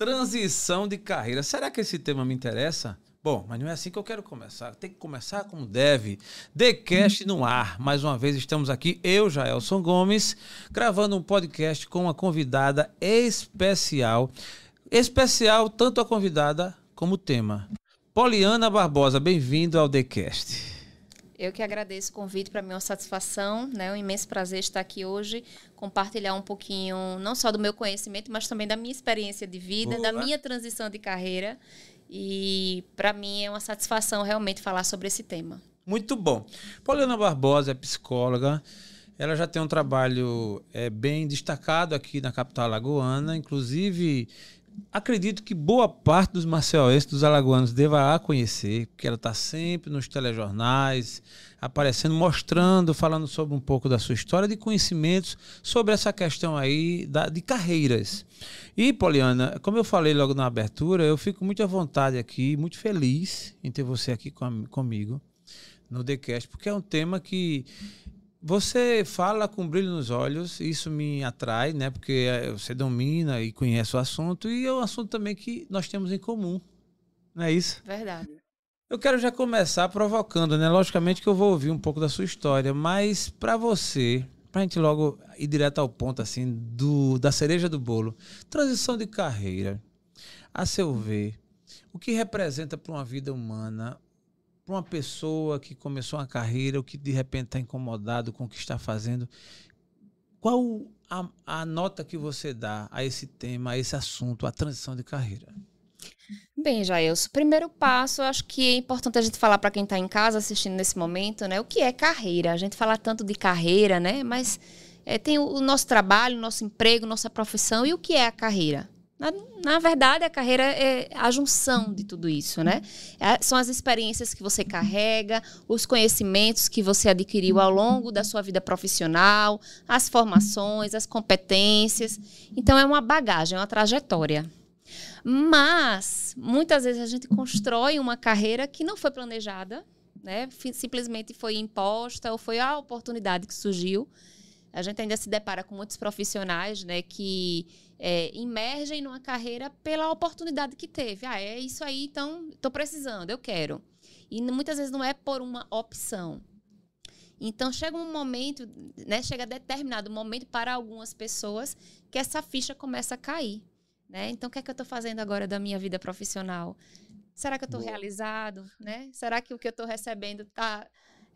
Transição de carreira. Será que esse tema me interessa? Bom, mas não é assim que eu quero começar. Tem que começar como deve. TheCast no ar. Mais uma vez estamos aqui, eu, Jaelson Gomes, gravando um podcast com uma convidada especial. Especial tanto a convidada como o tema. Poliana Barbosa, bem-vindo ao TheCast. Eu que agradeço o convite, para mim é uma satisfação, né? É um imenso prazer estar aqui hoje, compartilhar um pouquinho, não só do meu conhecimento, mas também da minha experiência de vida, Boa. da minha transição de carreira. E para mim é uma satisfação realmente falar sobre esse tema. Muito bom. Poliana Barbosa é psicóloga. Ela já tem um trabalho é, bem destacado aqui na capital alagoana, inclusive acredito que boa parte dos marcelenses, dos alagoanos, deva a conhecer, porque ela está sempre nos telejornais, aparecendo, mostrando, falando sobre um pouco da sua história, de conhecimentos sobre essa questão aí da, de carreiras. E, Poliana, como eu falei logo na abertura, eu fico muito à vontade aqui, muito feliz em ter você aqui com, comigo no TheCast, porque é um tema que você fala com brilho nos olhos, isso me atrai, né? Porque é, você domina e conhece o assunto e é um assunto também que nós temos em comum, não é isso? Verdade. Eu quero já começar provocando, né? Logicamente que eu vou ouvir um pouco da sua história, mas para você, para a gente logo ir direto ao ponto assim do da cereja do bolo, transição de carreira, a seu ver, o que representa para uma vida humana para uma pessoa que começou uma carreira ou que de repente está incomodado com o que está fazendo, qual a, a, nota que você dá a esse tema, a esse assunto, a transição de carreira? Bem, Jailson, primeiro passo, acho que é importante a gente falar para quem está em casa assistindo nesse momento, né? O que é carreira? A gente fala tanto de carreira, né? Mas é, tem o, o nosso trabalho, nosso emprego, nossa profissão e o que é a carreira? Na, na, verdade, a carreira é a junção de tudo isso, né? É, são as experiências que você carrega, os conhecimentos que você adquiriu ao longo da sua vida profissional, as formações, as competências. Então, é uma bagagem, é uma trajetória. Mas, muitas vezes, a gente constrói uma carreira que não foi planejada, né? Simplesmente foi imposta ou foi a oportunidade que surgiu. A gente ainda se depara com muitos profissionais, né, que é, imergem numa carreira pela oportunidade que teve. Ah, é isso aí, então estou precisando, eu quero. E muitas vezes não é por uma opção. Então chega um momento, né, chega determinado momento para algumas pessoas que essa ficha começa a cair. Né? Então, o que é que eu estou fazendo agora da minha vida profissional? Será que eu estou realizado? Né? Será que o que eu estou recebendo está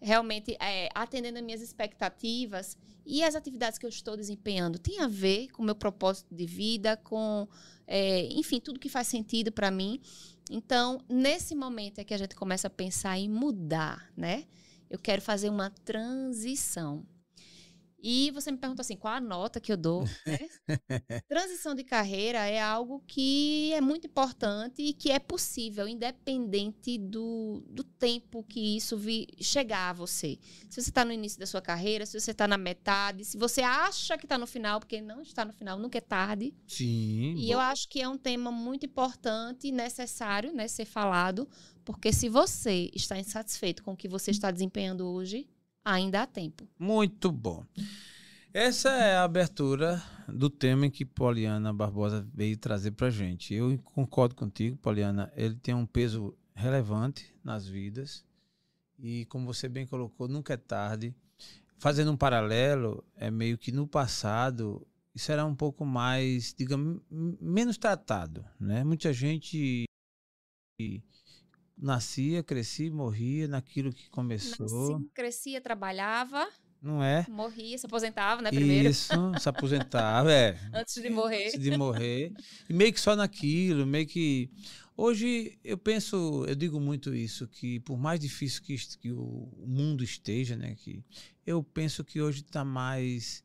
realmente é, atendendo as minhas expectativas e as atividades que eu estou desempenhando tem a ver com o meu propósito de vida, com, é, enfim, tudo que faz sentido para mim. Então, nesse momento é que a gente começa a pensar em mudar, né? Eu quero fazer uma transição. E você me pergunta assim, qual a nota que eu dou? Né? Transição de carreira é algo que é muito importante e que é possível, independente do, do tempo que isso vi, chegar a você. Se você está no início da sua carreira, se você está na metade, se você acha que está no final, porque não está no final, nunca é tarde. Sim. E bom. eu acho que é um tema muito importante e necessário né, ser falado, porque se você está insatisfeito com o que você está desempenhando hoje, ainda há tempo. Muito bom. Essa é a abertura do tema que Poliana Barbosa veio trazer para gente. Eu concordo contigo, Poliana. Ele tem um peso relevante nas vidas e, como você bem colocou, nunca é tarde. Fazendo um paralelo, é meio que no passado isso era um pouco mais, digamos, menos tratado, né? Muita gente nascia, crescia, morria naquilo que começou. Nasci, crescia, trabalhava. Não é? Morria, se aposentava, né, primeiro? Isso, se aposentava, é. Antes de morrer. Antes de morrer. E meio que só naquilo, meio que... Hoje, eu penso, eu digo muito isso, que por mais difícil que, que o mundo esteja, né, que eu penso que hoje está mais,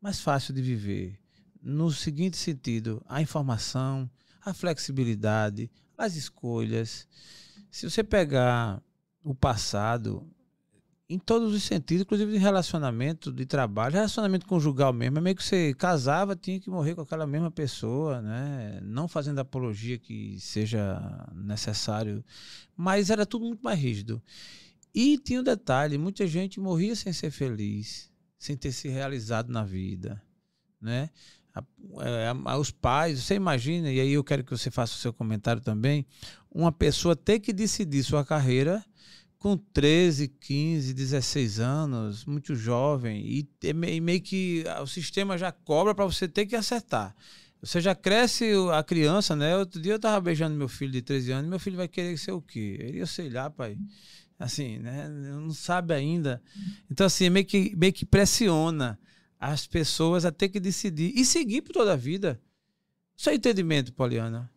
mais fácil de viver. No seguinte sentido, a informação, a flexibilidade, as escolhas, se você pegar o passado, em todos os sentidos, inclusive de relacionamento, de trabalho, relacionamento conjugal mesmo, é meio que você casava, tinha que morrer com aquela mesma pessoa, né? Não fazendo apologia que seja necessário, mas era tudo muito mais rígido. E tinha um detalhe, muita gente morria sem ser feliz, sem ter se realizado na vida, né? É, os pais, você imagina, e aí eu quero que você faça o seu comentário também, uma pessoa ter que decidir sua carreira com 13, 15, 16 anos, muito jovem, e, e meio que o sistema já cobra para você ter que acertar. Você já cresce a criança, né? Outro dia eu tava beijando meu filho de 13 anos, meu filho vai querer ser o quê? Ele, sei lá, pai. Assim, né? Não sabe ainda. Então, assim, meio que, meio que pressiona as pessoas a ter que decidir e seguir por toda a vida. Isso é entendimento, Poliana.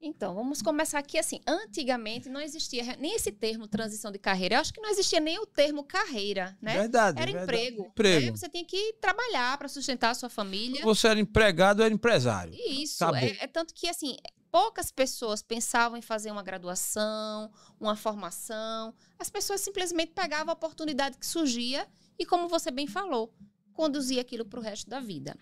Então, vamos começar aqui assim. Antigamente não existia nem esse termo transição de carreira. Eu acho que não existia nem o termo carreira, né? Verdade. Era verdade. emprego. emprego. Né? Você tinha que trabalhar para sustentar a sua família. Você era empregado, era empresário. Isso. É, é, tanto que, assim, poucas pessoas pensavam em fazer uma graduação, uma formação. As pessoas simplesmente pegavam a oportunidade que surgia e, como você bem falou, conduzia aquilo para o resto da vida.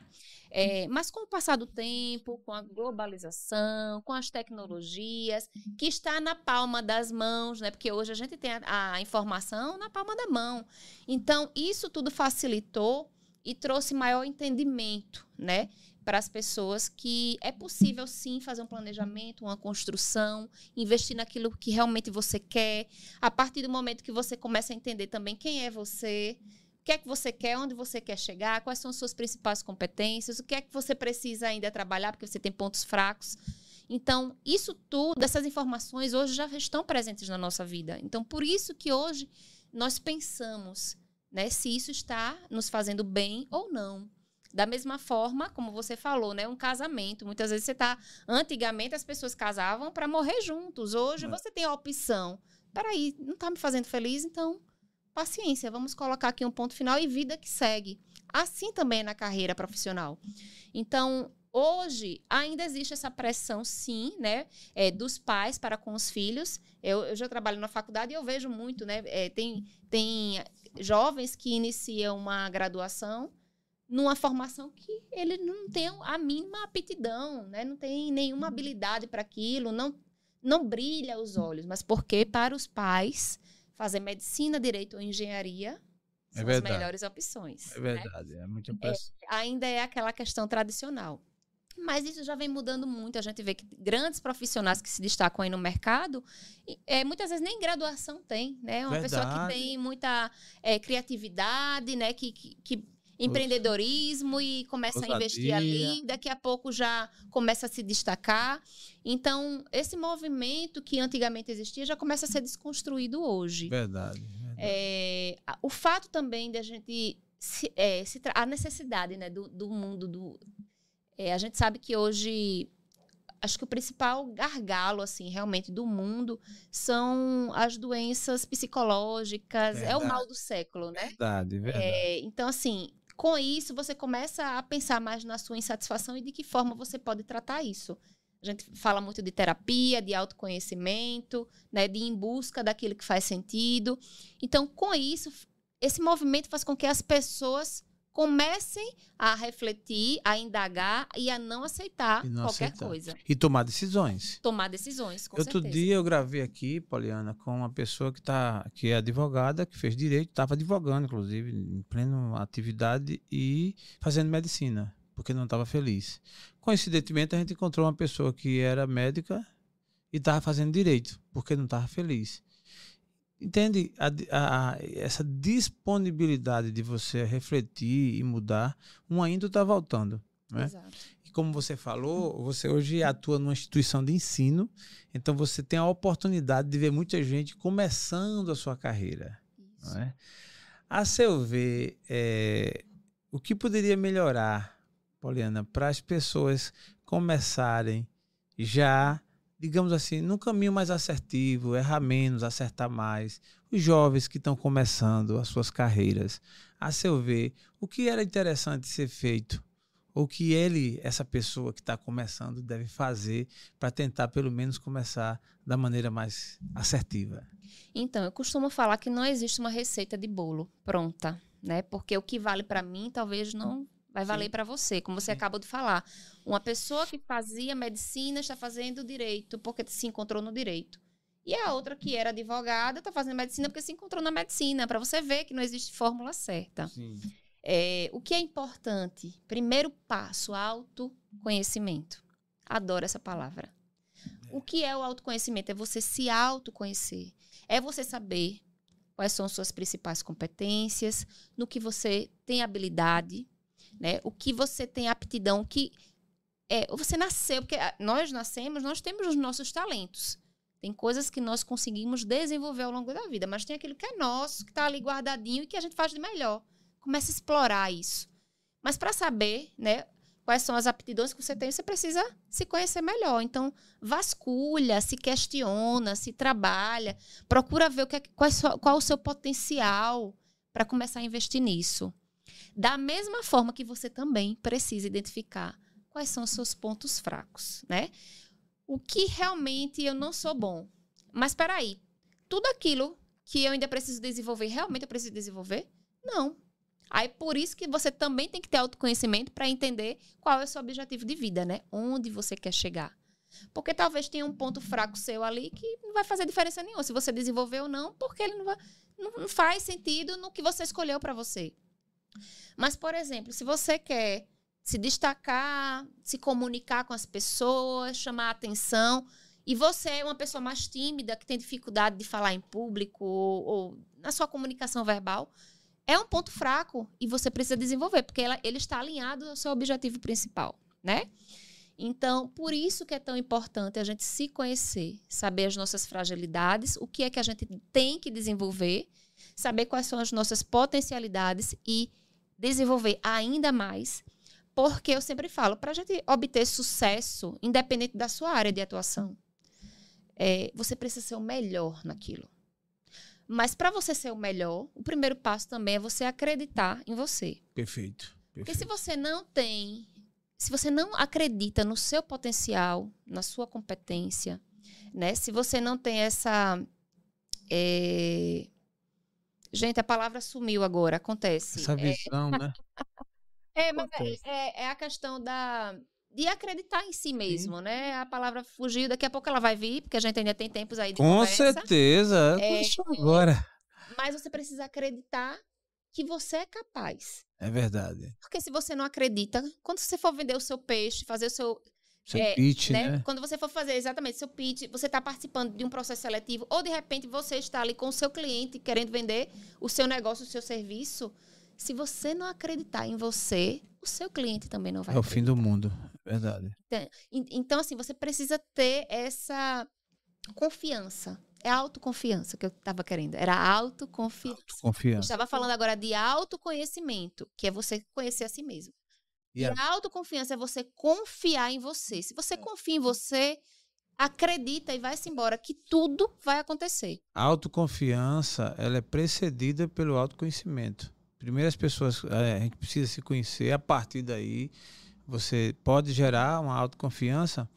É, mas com o passar do tempo, com a globalização, com as tecnologias, que está na palma das mãos, né? Porque hoje a gente tem a, a informação na palma da mão. Então, isso tudo facilitou e trouxe maior entendimento, né? Para as pessoas que é possível sim fazer um planejamento, uma construção, investir naquilo que realmente você quer. A partir do momento que você começa a entender também quem é você, o que é que você quer, onde você quer chegar, quais são as suas principais competências, o que é que você precisa ainda trabalhar, porque você tem pontos fracos. Então, isso tudo, essas informações hoje já estão presentes na nossa vida. Então, por isso que hoje nós pensamos né, se isso está nos fazendo bem ou não. Da mesma forma, como você falou, né? Um casamento. Muitas vezes você está. Antigamente as pessoas casavam para morrer juntos. Hoje é. você tem a opção. Peraí, não está me fazendo feliz, então paciência, vamos colocar aqui um ponto final e vida que segue. Assim também é na carreira profissional. Então, hoje ainda existe essa pressão, sim, né, é, dos pais para com os filhos. Eu, eu já trabalho na faculdade e eu vejo muito, né, é, tem, tem jovens que iniciam uma graduação numa formação que ele não tem a mínima aptidão, né, não tem nenhuma habilidade para aquilo, não, não brilha os olhos, mas porque para os pais fazer medicina, direito ou engenharia é são é as melhores opções. É né? verdade, né? é muito é, Ainda é aquela questão tradicional. Mas isso já vem mudando muito. A gente vê que grandes profissionais que se destacam aí no mercado, é, muitas vezes nem graduação tem, né? Uma Verdade. pessoa que tem muita é, criatividade, né? Que, que, que empreendedorismo e começa Ousadia. a investir ali, daqui a pouco já começa a se destacar. Então, esse movimento que antigamente existia já começa a ser desconstruído hoje. Verdade. verdade. É, o fato também de a gente. Se, é, se a necessidade né, do, do mundo do. É, a gente sabe que hoje acho que o principal gargalo, assim, realmente do mundo são as doenças psicológicas. Verdade. É o mal do século, né? Verdade, verdade. É, então, assim, com isso, você começa a pensar mais na sua insatisfação e de que forma você pode tratar isso. A gente fala muito de terapia, de autoconhecimento, né, de ir em busca daquilo que faz sentido. Então, com isso, esse movimento faz com que as pessoas comecem a refletir, a indagar e a não aceitar não qualquer aceitar. coisa. E tomar decisões. Tomar decisões, com Outro certeza. dia eu gravei aqui, Poliana, com uma pessoa que, tá, que é advogada, que fez direito, estava advogando, inclusive, em plena atividade e fazendo medicina, porque não estava feliz. Coincidentemente, a gente encontrou uma pessoa que era médica e estava fazendo direito, porque não estava feliz. Entende a, a, essa disponibilidade de você refletir e mudar, um ainda está voltando. Né? Exato. E como você falou, você hoje atua numa instituição de ensino, então você tem a oportunidade de ver muita gente começando a sua carreira. Isso. Não é? A seu ver, é, o que poderia melhorar, Poliana, para as pessoas começarem já digamos assim, num caminho mais assertivo, errar menos, acertar mais. Os jovens que estão começando as suas carreiras, a seu ver, o que era interessante ser feito? O que ele, essa pessoa que está começando, deve fazer para tentar, pelo menos, começar da maneira mais assertiva? Então, eu costumo falar que não existe uma receita de bolo pronta, né? Porque o que vale para mim talvez não vai valer para você, como você Sim. acabou de falar. Uma pessoa que fazia medicina está fazendo direito porque se encontrou no direito. E a outra que era advogada está fazendo medicina porque se encontrou na medicina, para você ver que não existe fórmula certa. Sim. É, o que é importante? Primeiro passo, autoconhecimento. Adoro essa palavra. O que é o autoconhecimento? É você se autoconhecer. É você saber quais são suas principais competências, no que você tem habilidade, né? O que você tem aptidão, que é, você nasceu, porque nós nascemos, nós temos os nossos talentos. Tem coisas que nós conseguimos desenvolver ao longo da vida, mas tem aquilo que é nosso, que está ali guardadinho e que a gente faz de melhor. Começa a explorar isso. Mas para saber, né, quais são as aptidões que você tem, você precisa se conhecer melhor. Então, vasculha, se questiona, se trabalha, procura ver o que é, qual, qual o seu potencial para começar a investir nisso. Da mesma forma que você também precisa identificar quais são os seus pontos fracos, né? O que realmente eu não sou bom. Mas espera aí, tudo aquilo que eu ainda preciso desenvolver, realmente eu preciso desenvolver? Não. Aí por isso que você também tem que ter autoconhecimento para entender qual é o seu objetivo de vida, né? Onde você quer chegar. Porque talvez tenha um ponto fraco seu ali que não vai fazer diferença nenhuma se você desenvolver ou não, porque ele não, vai, não faz sentido no que você escolheu para você. Mas, por exemplo, se você quer se destacar, se comunicar com as pessoas, chamar atenção, e você é uma pessoa mais tímida, que tem dificuldade de falar em público ou, ou na sua comunicação verbal, é um ponto fraco e você precisa desenvolver, porque ela, ele está alinhado ao seu objetivo principal, né? Então, por isso que é tão importante a gente se conhecer, saber as nossas fragilidades, o que é que a gente tem que desenvolver, saber quais são as nossas potencialidades e desenvolver ainda mais. Porque eu sempre falo, para a gente obter sucesso, independente da sua área de atuação, é, você precisa ser o melhor naquilo. Mas para você ser o melhor, o primeiro passo também é você acreditar em você. Perfeito. perfeito. Porque se você não tem, se você não acredita no seu potencial, na sua competência, né? Se você não tem essa é, Gente, a palavra sumiu agora, acontece. Essa visão, é... né? é, mas é, é, a questão da, de acreditar em si mesmo, Sim. né? A palavra fugiu, daqui a pouco ela vai vir, porque a gente ainda tem tempos aí de Com conversa. certeza, é, agora. Mas você precisa acreditar que você é capaz. É verdade. Porque se você não acredita, quando você for vender o seu peixe, fazer o seu seu é, pitch, né? né? Quando você for fazer exatamente seu pitch, você está participando de um processo seletivo, ou de repente você está ali com o seu cliente querendo vender o seu negócio, o seu serviço. Se você não acreditar em você, o seu cliente também não vai. É o fim do mundo, verdade. Então, então, assim, você precisa ter essa confiança. É autoconfiança que eu estava querendo. Era autoconfiança. autoconfiança. Eu estava falando agora de autoconhecimento, que é você conhecer a si mesmo. E a autoconfiança é você confiar em você. Se você é. confia em você, acredita e vai-se embora que tudo vai acontecer. A autoconfiança, ela é precedida pelo autoconhecimento. Primeiro as pessoas, é, a gente precisa se conhecer, a partir daí você pode gerar uma autoconfiança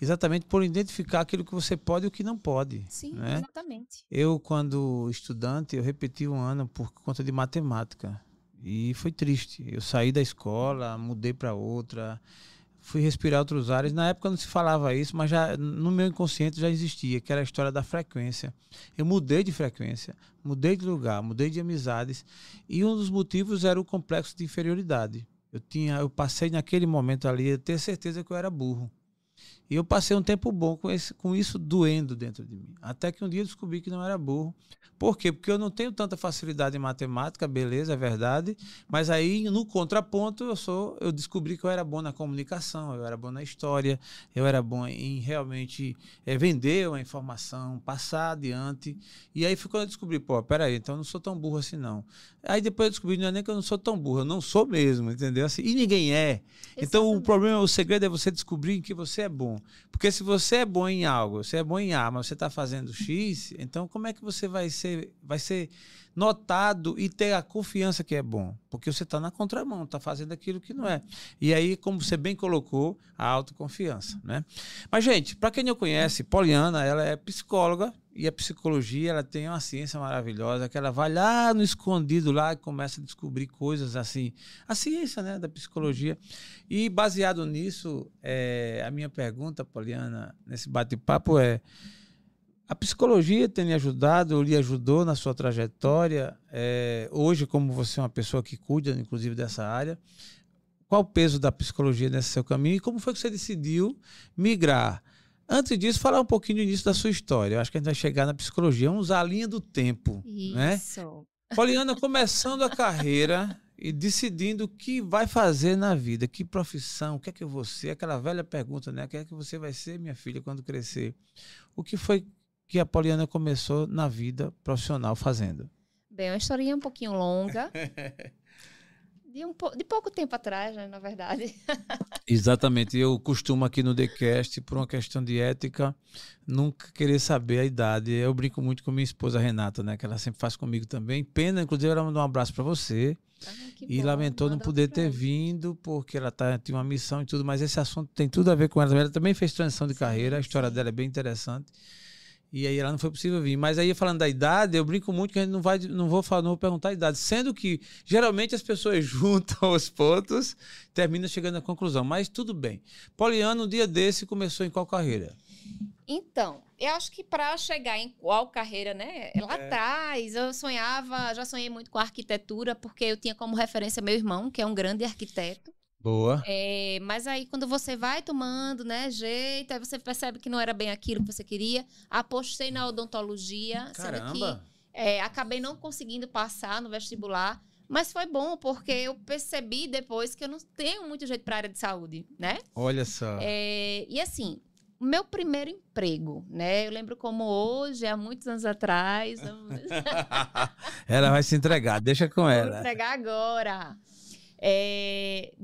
exatamente por identificar aquilo que você pode e o que não pode. Sim, né? exatamente. Eu, quando estudante, eu repeti um ano por conta de matemática. E foi triste. Eu saí da escola, mudei para outra, fui respirar outros ares. Na época não se falava isso, mas já no meu inconsciente já existia, que era a história da frequência. Eu mudei de frequência, mudei de lugar, mudei de amizades, e um dos motivos era o complexo de inferioridade. Eu tinha, eu passei naquele momento ali a ter certeza que eu era burro. E eu passei um tempo bom com, esse, com isso doendo dentro de mim. Até que um dia eu descobri que não era burro. Por quê? Porque eu não tenho tanta facilidade em matemática, beleza, é verdade. Mas aí, no contraponto, eu sou, eu descobri que eu era bom na comunicação, eu era bom na história, eu era bom em realmente é, vender uma informação, passar adiante. E aí foi quando eu descobri, pô, peraí, então eu não sou tão burro assim, não. Aí depois eu descobri, não é nem que eu não sou tão burro, eu não sou mesmo, entendeu? Assim, e ninguém é. Exatamente. Então o problema, o segredo é você descobrir que você é bom. Porque se você é bom em algo, você é bom em A, mas você está fazendo X, então como é que você vai ser, vai ser notado e ter a confiança que é bom? Porque você está na contramão, está fazendo aquilo que não é. E aí, como você bem colocou, a autoconfiança, né? Mas, gente, para quem não conhece, Poliana, ela é psicóloga, e a psicologia, ela tem uma ciência maravilhosa, que ela vai lá no escondido lá e começa a descobrir coisas assim. A ciência, né, da psicologia. E baseado nisso, é, a minha pergunta, Poliana, nesse bate-papo é A psicologia tem lhe ajudado, lhe ajudou na sua trajetória. É, hoje, como você é uma pessoa que cuida, inclusive, dessa área, qual o peso da psicologia nesse seu caminho e como foi que você decidiu migrar? Antes disso, falar um pouquinho do início da sua história. Eu acho que a gente vai chegar na psicologia, vamos usar a linha do tempo. Né? Isso. Né? Poliana começando a carreira e decidindo o que vai fazer na vida, que profissão, o que é que eu vou ser, aquela velha pergunta, né? O que é que você vai ser, minha filha, quando crescer? O que foi que a Poliana começou na vida profissional fazendo? Bem, uma historinha um pouquinho longa. de, um, de pouco tempo atrás, né, na verdade. Exatamente. Eu costumo aqui no TheCast, por uma questão de ética, nunca querer saber a idade. Eu brinco muito com minha esposa Renata, né? Que ela sempre faz comigo também. Pena, inclusive, ela mandou um abraço para você. E bom, lamentou não poder ter vindo, porque ela tá, tinha uma missão e tudo, mas esse assunto tem tudo a ver com ela. Ela também fez transição de carreira, a história dela é bem interessante. E aí ela não foi possível vir. Mas aí, falando da idade, eu brinco muito que a gente não vai, não vou, falar, não vou perguntar a idade. Sendo que geralmente as pessoas juntam os pontos, terminam chegando à conclusão. Mas tudo bem. Poliano, um dia desse, começou em qual carreira? Então, eu acho que para chegar em qual carreira, né? Lá é. atrás, eu sonhava, já sonhei muito com arquitetura, porque eu tinha como referência meu irmão, que é um grande arquiteto. Boa. É, mas aí, quando você vai tomando, né, jeito, aí você percebe que não era bem aquilo que você queria. Apostei na odontologia, Caramba. sendo que é, acabei não conseguindo passar no vestibular. Mas foi bom, porque eu percebi depois que eu não tenho muito jeito para área de saúde, né? Olha só. É, e assim, o meu primeiro emprego, né? Eu lembro como hoje, há muitos anos atrás. ela vai se entregar, deixa com ela. Vou entregar agora. É,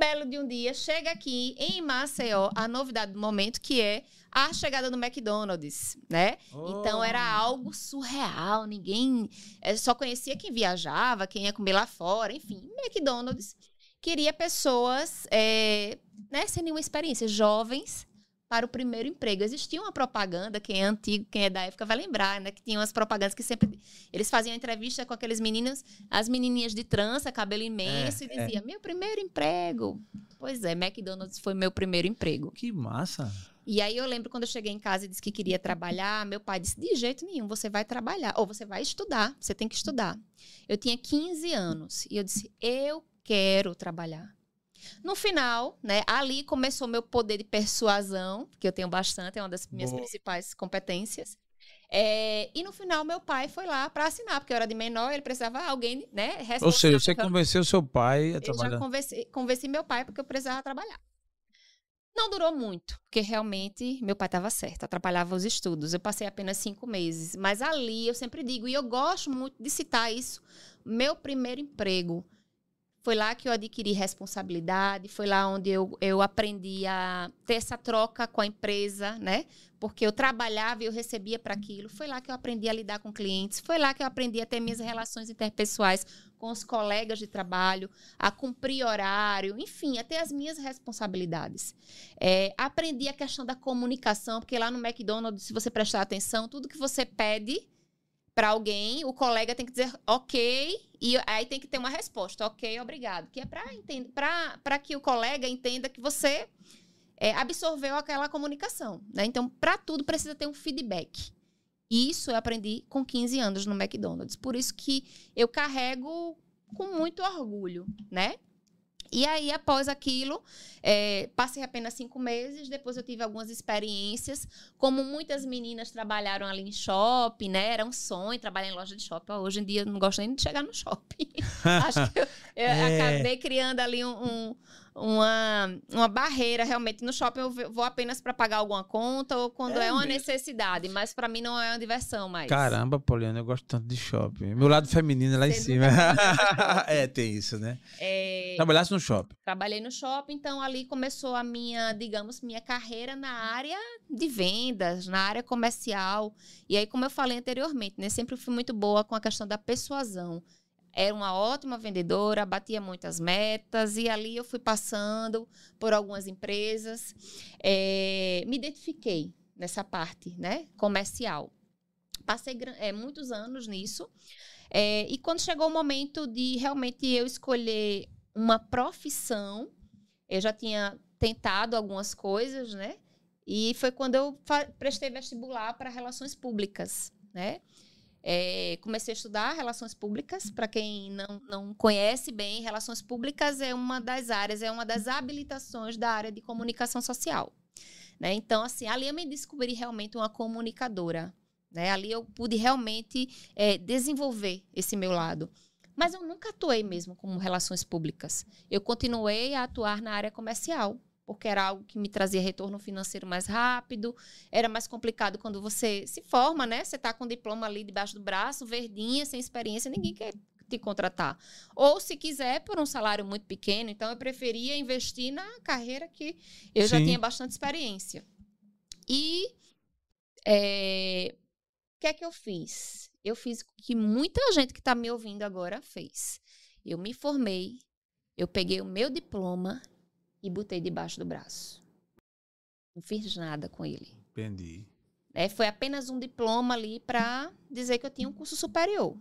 belo de um dia, chega aqui em Maceió a novidade do momento, que é a chegada do McDonald's, né? Oh. Então era algo surreal, ninguém eh, só conhecia quem viajava, quem ia comer lá fora, enfim, McDonald's queria pessoas é, né, sem nenhuma experiência, jovens para o primeiro emprego. Existia uma propaganda, quem é antigo, quem é da época vai lembrar, né? Que tinha umas propagandas que sempre. Eles faziam entrevista com aqueles meninos, as menininhas de trança, cabelo imenso, é, e dizia: é. meu primeiro emprego. Pois é, McDonald's foi meu primeiro emprego. Que massa! E aí eu lembro quando eu cheguei em casa e disse que queria trabalhar, meu pai disse: de jeito nenhum, você vai trabalhar, ou você vai estudar, você tem que estudar. Eu tinha 15 anos e eu disse: eu quero trabalhar. No final, né, ali começou meu poder de persuasão, que eu tenho bastante, é uma das minhas Boa. principais competências. É, e no final, meu pai foi lá para assinar, porque eu era de menor, ele precisava alguém, né? Ou seja, você convenceu seu pai a trabalhar. Eu já convenci, convenci meu pai porque eu precisava trabalhar. Não durou muito, porque realmente meu pai estava certo, atrapalhava os estudos. Eu passei apenas cinco meses. Mas ali eu sempre digo, e eu gosto muito de citar isso, meu primeiro emprego foi lá que eu adquiri responsabilidade, foi lá onde eu, eu aprendi a ter essa troca com a empresa, né? Porque eu trabalhava e eu recebia para aquilo. Foi lá que eu aprendi a lidar com clientes, foi lá que eu aprendi a ter minhas relações interpessoais com os colegas de trabalho, a cumprir horário, enfim, a ter as minhas responsabilidades. É, aprendi a questão da comunicação, porque lá no McDonald's, se você prestar atenção, tudo que você pede para alguém, o colega tem que dizer ok, e aí tem que ter uma resposta, ok, obrigado. Que é para que o colega entenda que você é, absorveu aquela comunicação. Né? Então, para tudo precisa ter um feedback. Isso eu aprendi com 15 anos no McDonald's. Por isso que eu carrego com muito orgulho, né? E aí, após aquilo, é, passei apenas cinco meses. Depois eu tive algumas experiências. Como muitas meninas trabalharam ali em shopping, né? Era um sonho trabalhar em loja de shopping. Hoje em dia eu não gosto nem de chegar no shopping. Acho que eu, eu é. acabei criando ali um, um uma, uma barreira realmente. No shopping eu vou apenas para pagar alguma conta ou quando é, é uma mesmo? necessidade, mas para mim não é uma diversão mais. Caramba, Poliana, eu gosto tanto de shopping. Meu lado feminino é lá Você em cima. é, tem isso, né? É... Trabalhasse no shopping. Trabalhei no shopping, então ali começou a minha, digamos, minha carreira na área de vendas, na área comercial. E aí, como eu falei anteriormente, né, sempre fui muito boa com a questão da persuasão era uma ótima vendedora, batia muitas metas e ali eu fui passando por algumas empresas, é, me identifiquei nessa parte, né, comercial. Passei é, muitos anos nisso é, e quando chegou o momento de realmente eu escolher uma profissão, eu já tinha tentado algumas coisas, né? E foi quando eu prestei vestibular para relações públicas, né? É, comecei a estudar relações públicas. Para quem não, não conhece bem, relações públicas é uma das áreas, é uma das habilitações da área de comunicação social. Né? Então, assim, ali eu me descobri realmente uma comunicadora. Né? Ali eu pude realmente é, desenvolver esse meu lado. Mas eu nunca atuei mesmo como relações públicas. Eu continuei a atuar na área comercial porque era algo que me trazia retorno financeiro mais rápido. Era mais complicado quando você se forma, né? Você está com o diploma ali debaixo do braço, verdinha, sem experiência, ninguém quer te contratar. Ou se quiser por um salário muito pequeno, então eu preferia investir na carreira que eu Sim. já tinha bastante experiência. E é, o que é que eu fiz? Eu fiz o que muita gente que está me ouvindo agora fez. Eu me formei, eu peguei o meu diploma e botei debaixo do braço. Não fiz nada com ele. Entendi. É, foi apenas um diploma ali para dizer que eu tinha um curso superior.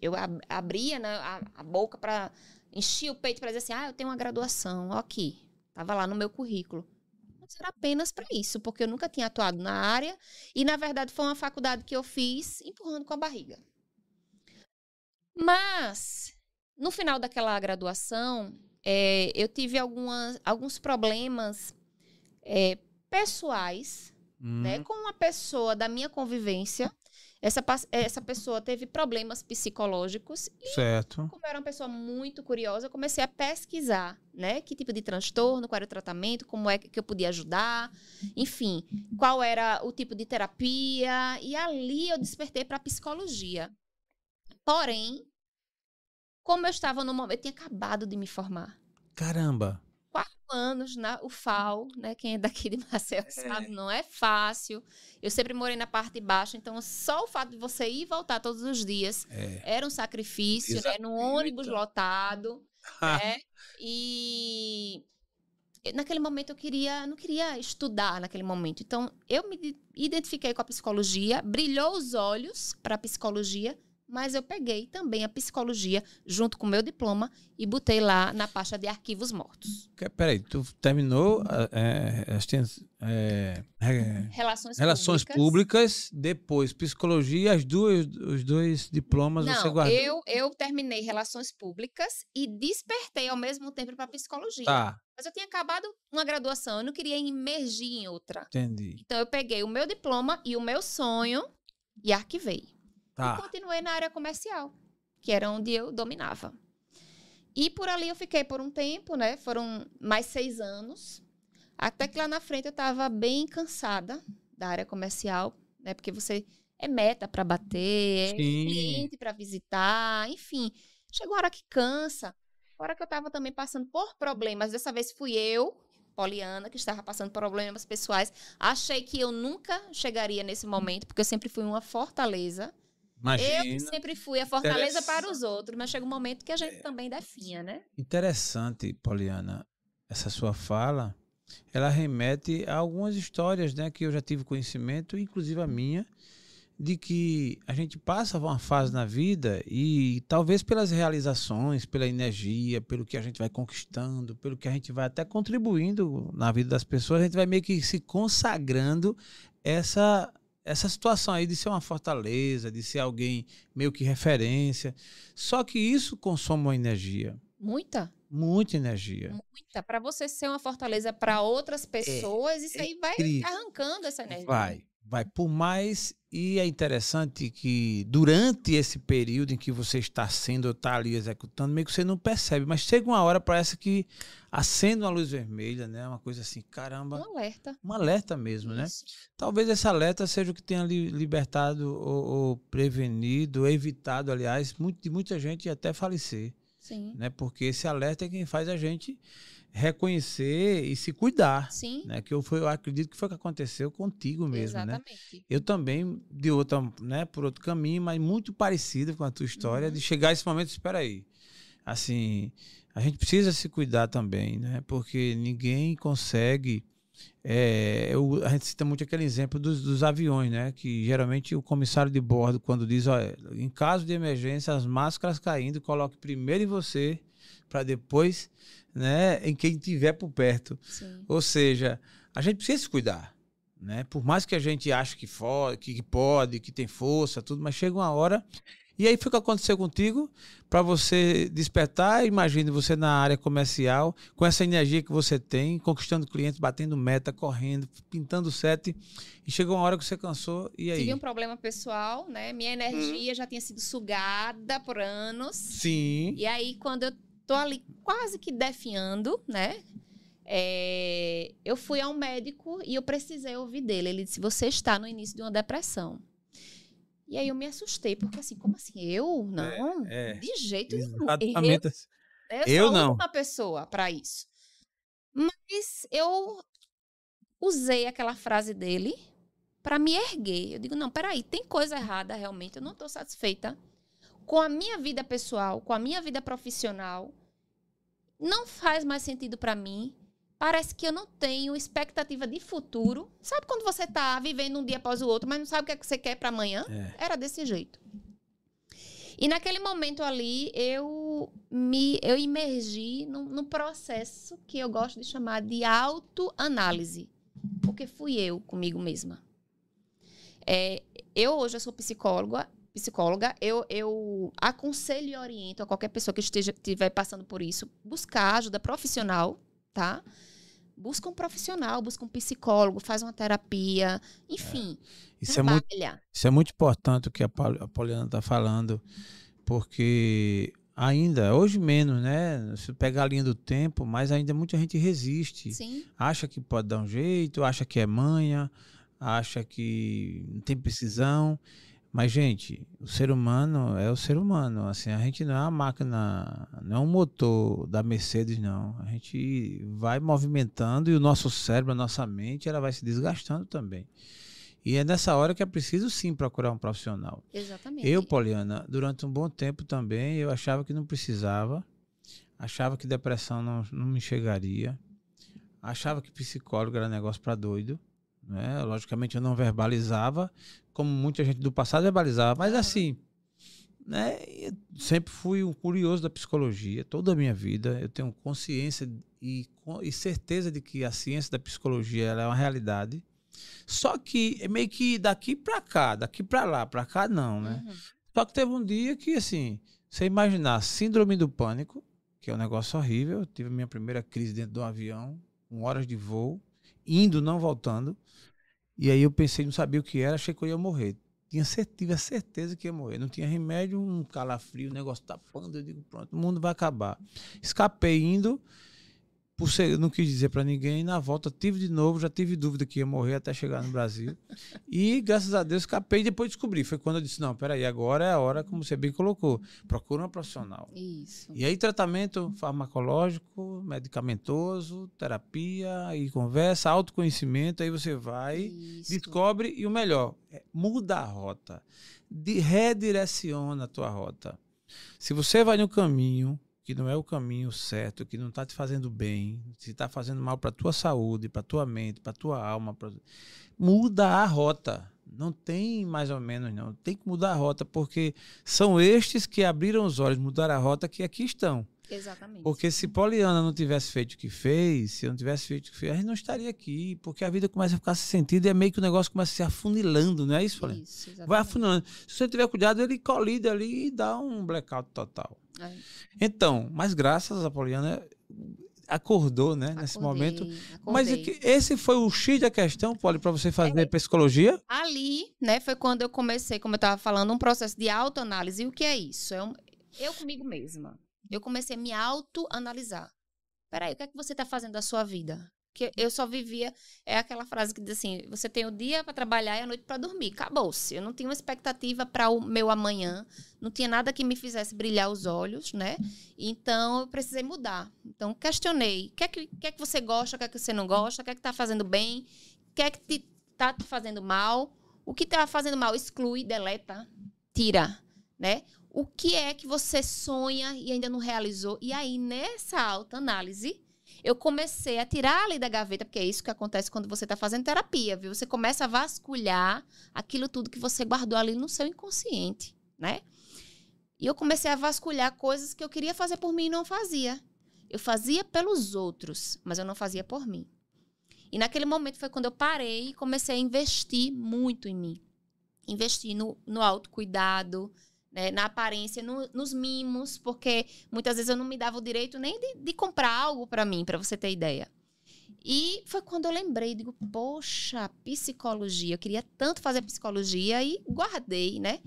Eu ab abria né, a, a, boca para encher o peito para dizer assim: ah, eu tenho uma graduação, ó aqui. Tava lá no meu currículo. Mas era apenas para isso, porque eu nunca tinha atuado na área e, na verdade, foi uma faculdade que eu fiz empurrando com a barriga. Mas, no final daquela graduação, é, eu tive algumas, alguns problemas é, pessoais hum. né, com uma pessoa da minha convivência. Essa, essa pessoa teve problemas psicológicos. E, certo. como eu era uma pessoa muito curiosa, eu comecei a pesquisar, né? Que tipo de transtorno, qual era o tratamento, como é que eu podia ajudar, enfim, qual era o tipo de terapia. E ali eu despertei para a psicologia. Porém, como eu estava no momento, eu tinha acabado de me formar. Caramba! Quatro anos na UFAL, né? Quem é daqui de Marcelo é. sabe, não é fácil. Eu sempre morei na parte de baixo, então só o fato de você ir e voltar todos os dias é. era um sacrifício, né? Exatamente. né? No ônibus lotado, né? E naquele momento eu queria, não queria estudar naquele momento. Então eu me identifiquei com a psicologia, brilhou os olhos para a psicologia mas eu peguei também a psicologia junto com o meu diploma e botei lá na pasta de arquivos mortos. Peraí, tu terminou é, é, é, relações, relações públicas. públicas. depois psicologia, as duas, os dois diplomas Não, você guardou? Eu, eu terminei relações públicas e despertei ao mesmo tempo para psicologia. Tá. Mas eu tinha acabado uma graduação, eu não queria emergir em outra. Entendi. Então eu peguei o meu diploma e o meu sonho e arquivei. Tá. E continuei na área comercial, que era onde eu dominava. E por ali eu fiquei por um tempo, né? Foram mais seis anos. Até que lá na frente eu estava bem cansada da área comercial, né? Porque você é meta para bater, é cliente para visitar, enfim. Chegou a hora que cansa. A hora que eu estava também passando por problemas, dessa vez fui eu, Poliana, que estava passando por problemas pessoais. Achei que eu nunca chegaria nesse momento, porque eu sempre fui uma fortaleza. Imagina. Eu sempre fui a fortaleza para os outros, mas chega um momento que a gente é. também definha, né? Interessante, Poliana, essa sua fala. Ela remete a algumas histórias, né, que eu já tive conhecimento, inclusive a minha, de que a gente passa uma fase na vida e talvez pelas realizações, pela energia, pelo que a gente vai conquistando, pelo que a gente vai até contribuindo na vida das pessoas, a gente vai meio que se consagrando essa essa situação aí de ser uma fortaleza, de ser alguém meio que referência. Só que isso consome uma energia. Muita? Muita energia. Muita. Para você ser uma fortaleza para outras é, pessoas, é, isso aí vai arrancando essa energia. Vai, vai. Por mais. E é interessante que durante esse período em que você está sendo, está ali executando, meio que você não percebe, mas chega uma hora, parece que acende uma luz vermelha, né? Uma coisa assim, caramba. Um alerta. Um alerta mesmo, né? Isso. né? Talvez esse alerta seja o que tenha libertado ou, ou prevenido, evitado, aliás, muito, de muita gente até falecer. Sim. Né? Porque esse alerta é quem faz a gente reconhecer e se cuidar. Sim. Né? Que eu, foi, eu acredito que foi o que aconteceu contigo mesmo, né? Exatamente. né? Eu também, de outra, né, por outro caminho, mas muito parecido com a tua história, uhum. de chegar a esse momento, espera aí. Assim, a gente precisa se cuidar também, né? Porque ninguém consegue. É, eu, a gente cita muito aquele exemplo dos, dos, aviões, né? Que geralmente o comissário de bordo, quando diz, olha, em caso de emergência, as máscaras caindo, coloque primeiro em você, para depois, né, em quem tiver por perto. Sim. Ou seja, a gente precisa se cuidar. né? Por mais que a gente ache que, for, que pode, que tem força, tudo, mas chega uma hora e aí foi o que aconteceu contigo para você despertar. Imagine você na área comercial, com essa energia que você tem, conquistando clientes, batendo meta, correndo, pintando sete. E chegou uma hora que você cansou e aí? Tive um problema pessoal, né? Minha energia hum. já tinha sido sugada por anos. Sim. E aí, quando eu tô ali quase que definhando, né? É, eu fui a um médico e eu precisei ouvir dele. Ele disse: Você está no início de uma depressão. E aí eu me assustei, porque assim, como assim? Eu? Não, é, é, de jeito nenhum. Eu, assim. eu, eu sou não. uma pessoa para isso. Mas eu usei aquela frase dele para me erguer. Eu digo, não, peraí, tem coisa errada realmente, eu não estou satisfeita com a minha vida pessoal, com a minha vida profissional. Não faz mais sentido para mim parece que eu não tenho expectativa de futuro. Sabe quando você está vivendo um dia após o outro, mas não sabe o que, é que você quer para amanhã? É. Era desse jeito. E naquele momento ali, eu me eu imergi num, num processo que eu gosto de chamar de autoanálise. Porque fui eu comigo mesma. É, eu hoje eu sou psicóloga, psicóloga, eu, eu aconselho e oriento a qualquer pessoa que esteja, estiver passando por isso, buscar ajuda profissional, tá? busca um profissional, busca um psicólogo, faz uma terapia, enfim. É. Isso, é muito, isso é muito importante o que a Poliana está falando, porque ainda, hoje menos, né? Se pegar a linha do tempo, mas ainda muita gente resiste. Sim. Acha que pode dar um jeito, acha que é manha, acha que não tem precisão. Mas, gente, o ser humano é o ser humano. Assim, a gente não é uma máquina, não é um motor da Mercedes, não. A gente vai movimentando e o nosso cérebro, a nossa mente, ela vai se desgastando também. E é nessa hora que é preciso sim procurar um profissional. Exatamente. Eu, Poliana, durante um bom tempo também, eu achava que não precisava, achava que depressão não, não me chegaria, achava que psicólogo era negócio para doido. Né? Logicamente eu não verbalizava, como muita gente do passado verbalizava, mas assim, né? sempre fui um curioso da psicologia, toda a minha vida. Eu tenho consciência e, e certeza de que a ciência da psicologia é uma realidade. Só que é meio que daqui para cá, daqui para lá, para cá não, né? Uhum. Só que teve um dia que, assim, você imaginar síndrome do pânico, que é um negócio horrível. Eu tive a minha primeira crise dentro de um avião, com horas de voo, indo, não voltando. E aí eu pensei, não sabia o que era, achei que eu ia morrer. Tinha certeza, tive a certeza que ia morrer. Não tinha remédio, um calafrio, o negócio tapando. Eu digo, pronto, o mundo vai acabar. Escapei indo por ser, não quis dizer para ninguém. Na volta tive de novo, já tive dúvida que ia morrer até chegar no Brasil. e graças a Deus escapei e depois descobri. Foi quando eu disse: não, peraí, agora é a hora, como você bem colocou. Procura uma profissional. Isso. E aí, tratamento farmacológico, medicamentoso, terapia e conversa, autoconhecimento. Aí você vai, Isso. descobre e o melhor, é, muda a rota. De, redireciona a tua rota. Se você vai no caminho que não é o caminho certo, que não está te fazendo bem, se está fazendo mal para tua saúde, para tua mente, para tua alma, pra... muda a rota. Não tem mais ou menos, não. Tem que mudar a rota, porque são estes que abriram os olhos, mudaram a rota, que aqui estão. Exatamente. Porque se Poliana não tivesse feito o que fez, se eu não tivesse feito o que fez, a gente não estaria aqui, porque a vida começa a ficar sem sentido e é meio que o negócio começa a se afunilando, não é isso, Poliana? Isso, exatamente. Vai afunilando. Se você tiver cuidado, ele colide ali e dá um blackout total. É. Então, mas graças a Poliana acordou, né, acordei, nesse momento. Acordei. Mas esse foi o X da questão, Poli, para você fazer é, psicologia? Ali, né, foi quando eu comecei, como eu estava falando, um processo de autoanálise. E o que é isso? É um, eu comigo mesma. Eu comecei a me autoanalisar. Peraí, o que é que você está fazendo da sua vida? que eu só vivia é aquela frase que diz assim: você tem o dia para trabalhar e a noite para dormir. Acabou-se. Eu não tinha uma expectativa para o meu amanhã, não tinha nada que me fizesse brilhar os olhos, né? Então eu precisei mudar. Então questionei: o que é que, que, é que você gosta, o que é que você não gosta, o que é que está fazendo bem, o que é que está te fazendo mal, o que está fazendo mal exclui, deleta, tira, né? O que é que você sonha e ainda não realizou? E aí nessa autoanálise eu comecei a tirar ali da gaveta, porque é isso que acontece quando você está fazendo terapia, viu? Você começa a vasculhar aquilo tudo que você guardou ali no seu inconsciente, né? E eu comecei a vasculhar coisas que eu queria fazer por mim e não fazia. Eu fazia pelos outros, mas eu não fazia por mim. E naquele momento foi quando eu parei e comecei a investir muito em mim. Investir no, no autocuidado, né, na aparência, no, nos mimos, porque muitas vezes eu não me dava o direito nem de, de comprar algo para mim, para você ter ideia. E foi quando eu lembrei, digo, poxa, psicologia, eu queria tanto fazer psicologia e guardei, né?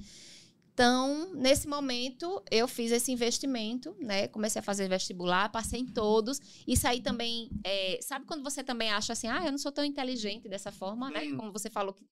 Então, nesse momento, eu fiz esse investimento, né? Comecei a fazer vestibular, passei em todos e saí também. É, sabe quando você também acha assim, ah, eu não sou tão inteligente dessa forma, né? Como você falou que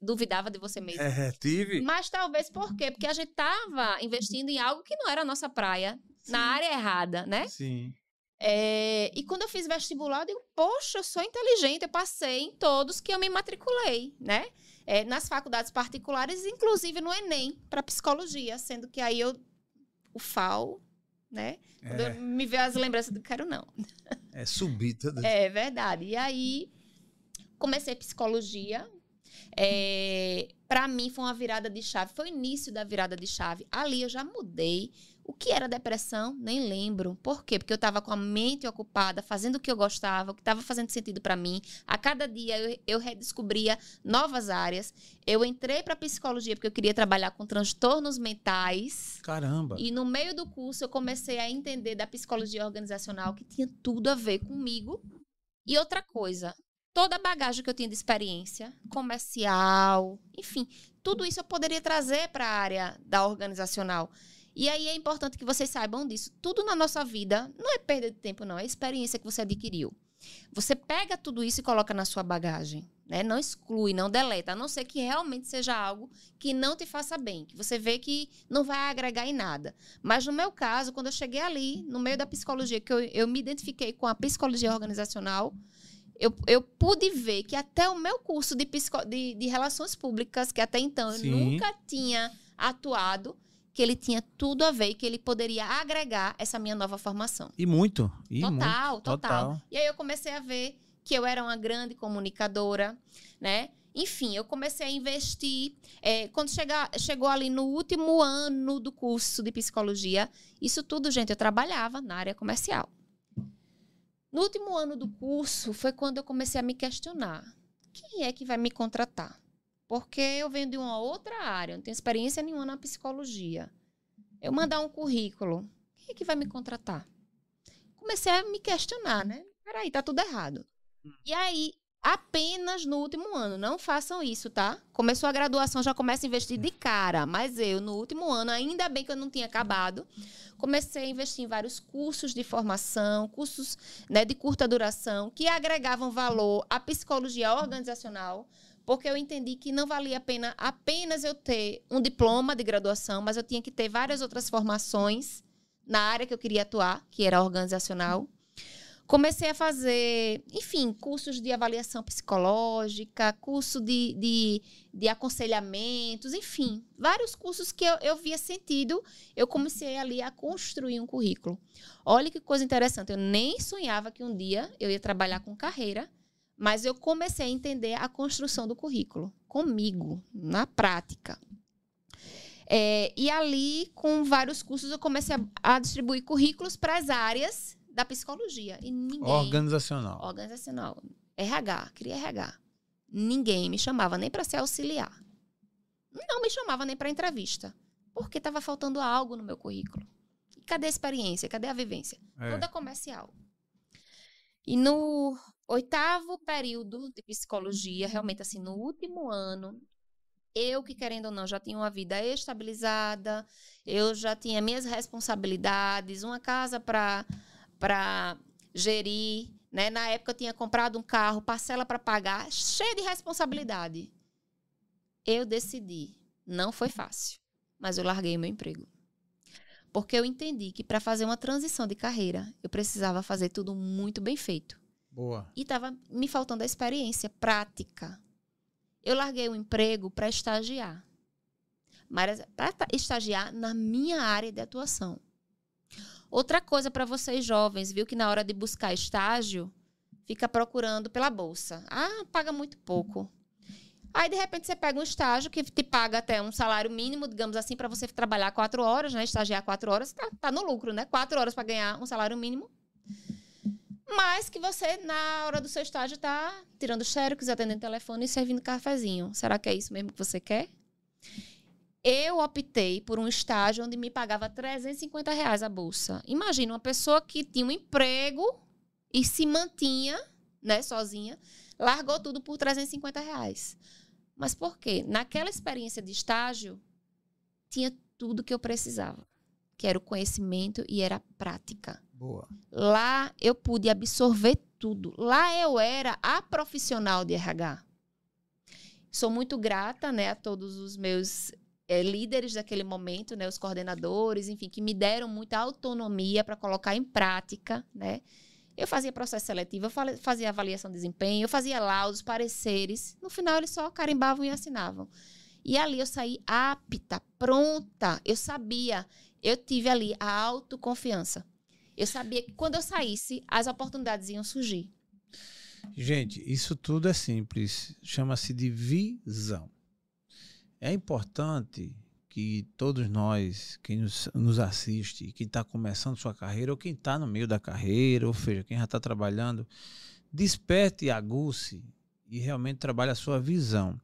duvidava de você mesmo. É, tive. Mas talvez por quê? Porque a gente estava investindo em algo que não era a nossa praia, Sim. na área errada, né? Sim. É, e quando eu fiz vestibular, eu digo, poxa, eu sou inteligente, eu passei em todos que eu me matriculei, né? É, nas faculdades particulares, inclusive no Enem, para psicologia, sendo que aí eu, o FAO, né? É. Quando eu me vê as lembranças do quero não. É subir tudo. É verdade. E aí comecei psicologia. É, para mim foi uma virada de chave, foi o início da virada de chave. Ali eu já mudei, o que era depressão? Nem lembro. Por quê? Porque eu estava com a mente ocupada, fazendo o que eu gostava, o que estava fazendo sentido para mim. A cada dia eu, eu redescobria novas áreas. Eu entrei para psicologia porque eu queria trabalhar com transtornos mentais. Caramba! E no meio do curso eu comecei a entender da psicologia organizacional que tinha tudo a ver comigo. E outra coisa, toda a bagagem que eu tinha de experiência comercial, enfim, tudo isso eu poderia trazer para a área da organizacional. E aí é importante que vocês saibam disso. Tudo na nossa vida não é perda de tempo, não. É experiência que você adquiriu. Você pega tudo isso e coloca na sua bagagem. Né? Não exclui, não deleta, a não ser que realmente seja algo que não te faça bem, que você vê que não vai agregar em nada. Mas no meu caso, quando eu cheguei ali, no meio da psicologia, que eu, eu me identifiquei com a psicologia organizacional, eu, eu pude ver que até o meu curso de, psico, de, de relações públicas, que até então Sim. eu nunca tinha atuado, que ele tinha tudo a ver e que ele poderia agregar essa minha nova formação. E muito. E total, muito, total, total. E aí eu comecei a ver que eu era uma grande comunicadora, né? Enfim, eu comecei a investir. É, quando chega, chegou ali no último ano do curso de psicologia, isso tudo, gente, eu trabalhava na área comercial. No último ano do curso foi quando eu comecei a me questionar: quem é que vai me contratar? Porque eu venho de uma outra área, não tenho experiência nenhuma na psicologia. Eu mandar um currículo, quem é que vai me contratar? Comecei a me questionar, né? Peraí, tá tudo errado. Hum. E aí, apenas no último ano, não façam isso, tá? Começou a graduação, já começa a investir de cara. Mas eu, no último ano, ainda bem que eu não tinha acabado, comecei a investir em vários cursos de formação, cursos né, de curta duração, que agregavam valor à psicologia organizacional porque eu entendi que não valia a pena apenas eu ter um diploma de graduação, mas eu tinha que ter várias outras formações na área que eu queria atuar, que era organizacional. Comecei a fazer, enfim, cursos de avaliação psicológica, curso de, de, de aconselhamentos, enfim, vários cursos que eu, eu via sentido. Eu comecei ali a construir um currículo. Olha que coisa interessante, eu nem sonhava que um dia eu ia trabalhar com carreira mas eu comecei a entender a construção do currículo comigo, na prática. É, e ali, com vários cursos, eu comecei a, a distribuir currículos para as áreas da psicologia. E ninguém. Organizacional. Organizacional. RH, queria RH. Ninguém me chamava nem para ser auxiliar. Não me chamava nem para entrevista. Porque estava faltando algo no meu currículo. E cadê a experiência? Cadê a vivência? É. Toda comercial. E no oitavo período de psicologia, realmente assim, no último ano, eu que querendo ou não já tinha uma vida estabilizada, eu já tinha minhas responsabilidades, uma casa para para gerir, né? Na época eu tinha comprado um carro, parcela para pagar, cheia de responsabilidade. Eu decidi, não foi fácil, mas eu larguei meu emprego. Porque eu entendi que para fazer uma transição de carreira, eu precisava fazer tudo muito bem feito. Boa. E estava me faltando a experiência prática. Eu larguei o emprego para estagiar. Mas para estagiar na minha área de atuação. Outra coisa para vocês jovens, viu que na hora de buscar estágio, fica procurando pela bolsa. Ah, paga muito pouco. Aí, de repente, você pega um estágio que te paga até um salário mínimo, digamos assim, para você trabalhar quatro horas, né? Estagiar quatro horas, tá, tá no lucro, né? Quatro horas para ganhar um salário mínimo. mas que você, na hora do seu estágio, está tirando xerox, atendendo telefone e servindo cafezinho. Será que é isso mesmo que você quer? Eu optei por um estágio onde me pagava 350 reais a bolsa. Imagina uma pessoa que tinha um emprego e se mantinha, né, sozinha, largou tudo por 350 reais. Mas por quê? Naquela experiência de estágio, tinha tudo que eu precisava, que era o conhecimento e era a prática. Boa. Lá eu pude absorver tudo. Lá eu era a profissional de RH. Sou muito grata, né, a todos os meus é, líderes daquele momento, né, os coordenadores, enfim, que me deram muita autonomia para colocar em prática, né. Eu fazia processo seletivo, eu fazia avaliação de desempenho, eu fazia laudos, pareceres. No final, eles só carimbavam e assinavam. E ali eu saí apta, pronta. Eu sabia, eu tive ali a autoconfiança. Eu sabia que quando eu saísse, as oportunidades iam surgir. Gente, isso tudo é simples. Chama-se de visão. É importante que todos nós, quem nos, nos assiste, quem está começando sua carreira, ou quem está no meio da carreira, ou seja, quem já está trabalhando, desperte e aguce e realmente trabalhe a sua visão.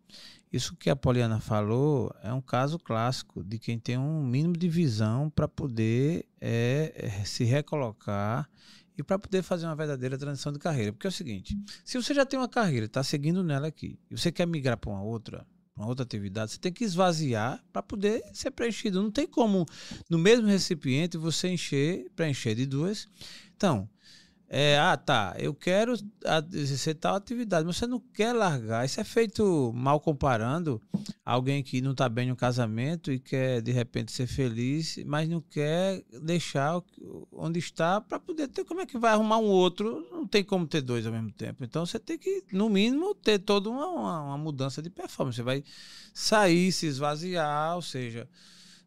Isso que a Poliana falou é um caso clássico de quem tem um mínimo de visão para poder é, é, se recolocar e para poder fazer uma verdadeira transição de carreira. Porque é o seguinte: se você já tem uma carreira, está seguindo nela aqui, e você quer migrar para uma outra, uma outra atividade, você tem que esvaziar para poder ser preenchido. Não tem como, no mesmo recipiente, você encher, preencher de duas. Então, é, ah, tá, eu quero exercer tal atividade, mas você não quer largar. Isso é feito mal comparando alguém que não está bem no casamento e quer, de repente, ser feliz, mas não quer deixar onde está para poder ter. Como é que vai arrumar um outro? Não tem como ter dois ao mesmo tempo. Então, você tem que, no mínimo, ter toda uma, uma, uma mudança de performance. Você vai sair, se esvaziar, ou seja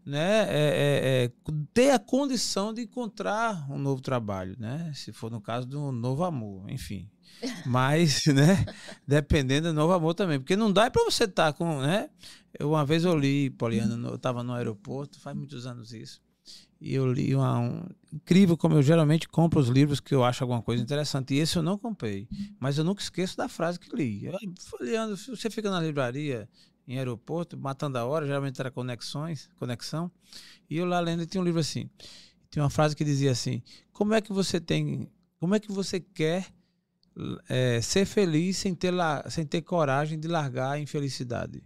né, é, é, é, ter a condição de encontrar um novo trabalho, né? Se for no caso de um novo amor, enfim. Mas, né, dependendo do novo amor também, porque não dá para você estar tá com, né? Eu, uma vez eu li, Poliana, eu estava no aeroporto, faz muitos anos isso, e eu li uma, um, incrível como eu geralmente compro os livros que eu acho alguma coisa interessante, e esse eu não comprei, mas eu nunca esqueço da frase que li. Eu, folheando, você fica na livraria, em aeroporto, matando a hora, geralmente era conexões, conexão. E eu lá lendo tinha um livro assim. Tinha uma frase que dizia assim: Como é que você tem. Como é que você quer é, ser feliz sem ter, sem ter coragem de largar a infelicidade?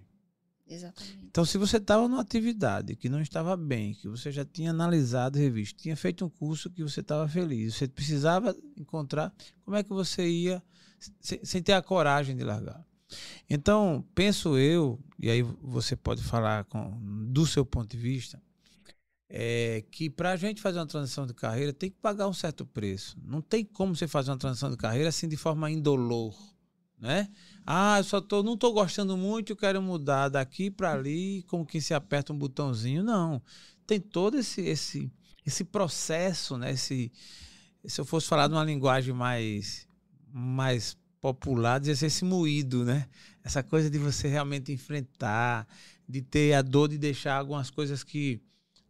Exatamente. Então, se você estava numa atividade que não estava bem, que você já tinha analisado, revisto, tinha feito um curso que você estava feliz, você precisava encontrar, como é que você ia sem, sem ter a coragem de largar? Então, penso eu, e aí você pode falar com, do seu ponto de vista, é que para a gente fazer uma transição de carreira tem que pagar um certo preço. Não tem como você fazer uma transição de carreira assim de forma indolor, né? Ah, eu só tô, não estou gostando muito, eu quero mudar daqui para ali, como que se aperta um botãozinho. Não, tem todo esse esse esse processo, né? Esse, se eu fosse falar de uma linguagem mais mais popular dizer assim, esse moído, né? Essa coisa de você realmente enfrentar, de ter a dor de deixar algumas coisas que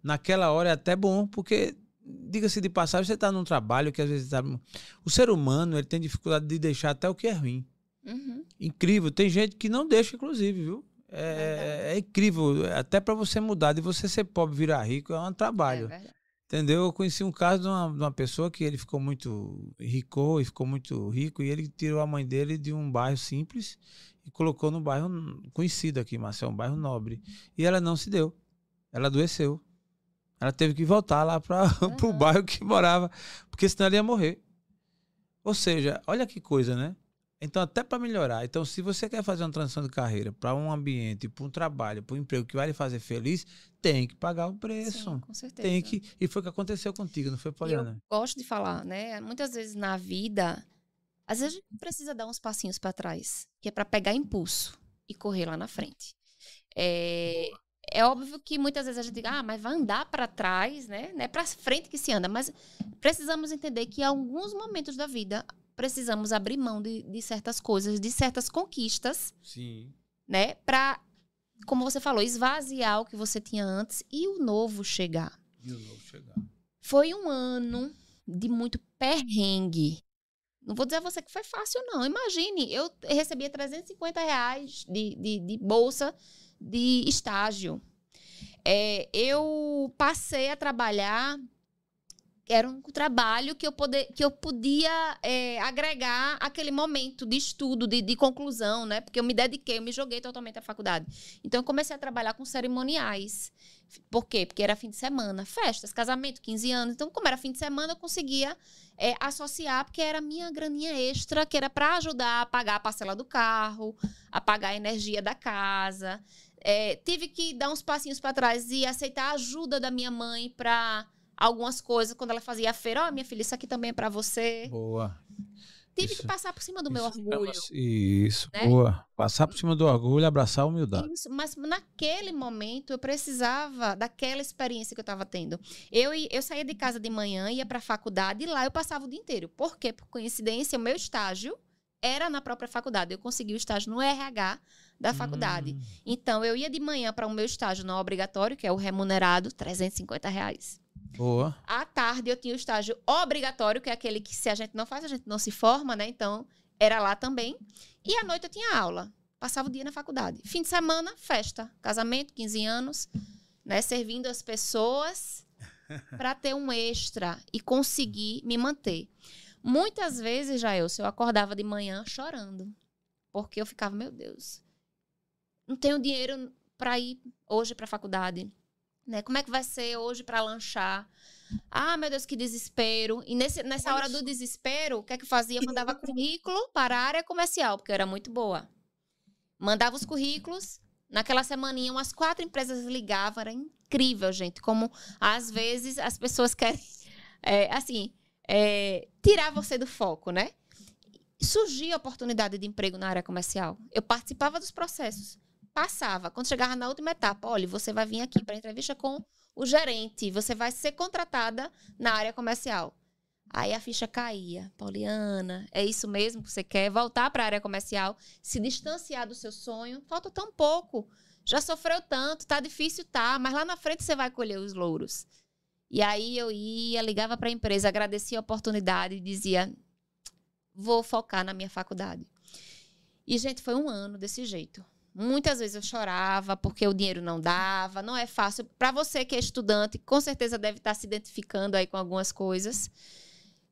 naquela hora é até bom, porque diga-se de passagem, você está num trabalho que às vezes tá... o ser humano ele tem dificuldade de deixar até o que é ruim. Uhum. Incrível, tem gente que não deixa, inclusive, viu? É, é, é incrível, até para você mudar de você ser pobre virar rico é um trabalho. É verdade. Entendeu? Eu conheci um caso de uma, de uma, pessoa que ele ficou muito rico e ficou muito rico e ele tirou a mãe dele de um bairro simples e colocou no bairro conhecido aqui, Marcel, um bairro nobre. E ela não se deu. Ela adoeceu. Ela teve que voltar lá para uhum. o bairro que morava, porque senão ela ia morrer. Ou seja, olha que coisa, né? Então, até para melhorar. Então, se você quer fazer uma transição de carreira para um ambiente, para um trabalho, para um emprego que vai lhe fazer feliz, tem que pagar o preço. Sim, com certeza. Tem que. E foi o que aconteceu contigo, não foi, Poliana? Eu gosto de falar, né? Muitas vezes na vida, às vezes a gente precisa dar uns passinhos para trás, que é para pegar impulso e correr lá na frente. É, é óbvio que muitas vezes a gente diz, ah, mas vai andar para trás, né? Não é para frente que se anda, mas precisamos entender que em alguns momentos da vida precisamos abrir mão de, de certas coisas, de certas conquistas. Sim. Né? Para, como você falou, esvaziar o que você tinha antes e o novo chegar. E o novo chegar. Foi um ano de muito perrengue. Não vou dizer a você que foi fácil, não. Imagine, eu recebia 350 reais de, de, de bolsa de estágio. É, eu passei a trabalhar era um trabalho que eu, poder, que eu podia é, agregar aquele momento de estudo, de, de, conclusão, né? Porque eu me dediquei, eu me joguei totalmente à faculdade. Então, eu comecei a trabalhar com cerimoniais. Por quê? Porque era fim de semana, festas, casamento, 15 anos. Então, como era fim de semana, eu conseguia é, associar, porque era minha graninha extra, que era para ajudar a pagar a parcela do carro, a pagar a energia da casa. É, tive que dar uns passinhos para trás e aceitar a ajuda da minha mãe para algumas coisas. Quando ela fazia a feira, ó, oh, minha filha, isso aqui também é para você. Boa. Tive isso, que passar por cima do meu orgulho. Isso, né? boa. Passar por cima do orgulho, abraçar a humildade. Isso, mas naquele momento eu precisava daquela experiência que eu estava tendo. Eu, eu saía de casa de manhã, ia para a faculdade e lá eu passava o dia inteiro. Por quê? Por coincidência, o meu estágio era na própria faculdade. Eu consegui o estágio no RH da faculdade. Hum. Então, eu ia de manhã para o meu estágio não obrigatório, que é o remunerado, 350 reais. Boa. À tarde eu tinha o estágio obrigatório, que é aquele que se a gente não faz, a gente não se forma, né? Então, era lá também. E à noite eu tinha aula. Passava o dia na faculdade. Fim de semana, festa. Casamento, 15 anos, né? Servindo as pessoas para ter um extra e conseguir me manter. Muitas vezes, já eu, se eu acordava de manhã chorando. Porque eu ficava, meu Deus, não tenho dinheiro para ir hoje para a faculdade né? Como é que vai ser hoje para lanchar? Ah, meu Deus, que desespero. E nesse, nessa hora do desespero, o que é que eu fazia? Eu mandava currículo para a área comercial, porque eu era muito boa. Mandava os currículos. Naquela semaninha, umas quatro empresas ligavam. Era incrível, gente. Como, às vezes, as pessoas querem, é, assim, é, tirar você do foco, né? Surgia a oportunidade de emprego na área comercial. Eu participava dos processos passava. Quando chegava na última etapa, olha, você vai vir aqui para entrevista com o gerente, você vai ser contratada na área comercial. Aí a ficha caía. Pauliana, é isso mesmo que você quer? Voltar para a área comercial, se distanciar do seu sonho? Falta tão pouco. Já sofreu tanto, tá difícil, tá, mas lá na frente você vai colher os louros. E aí eu ia, ligava para a empresa, agradecia a oportunidade e dizia: vou focar na minha faculdade. E, gente, foi um ano desse jeito. Muitas vezes eu chorava porque o dinheiro não dava, não é fácil. Para você que é estudante, com certeza deve estar se identificando aí com algumas coisas.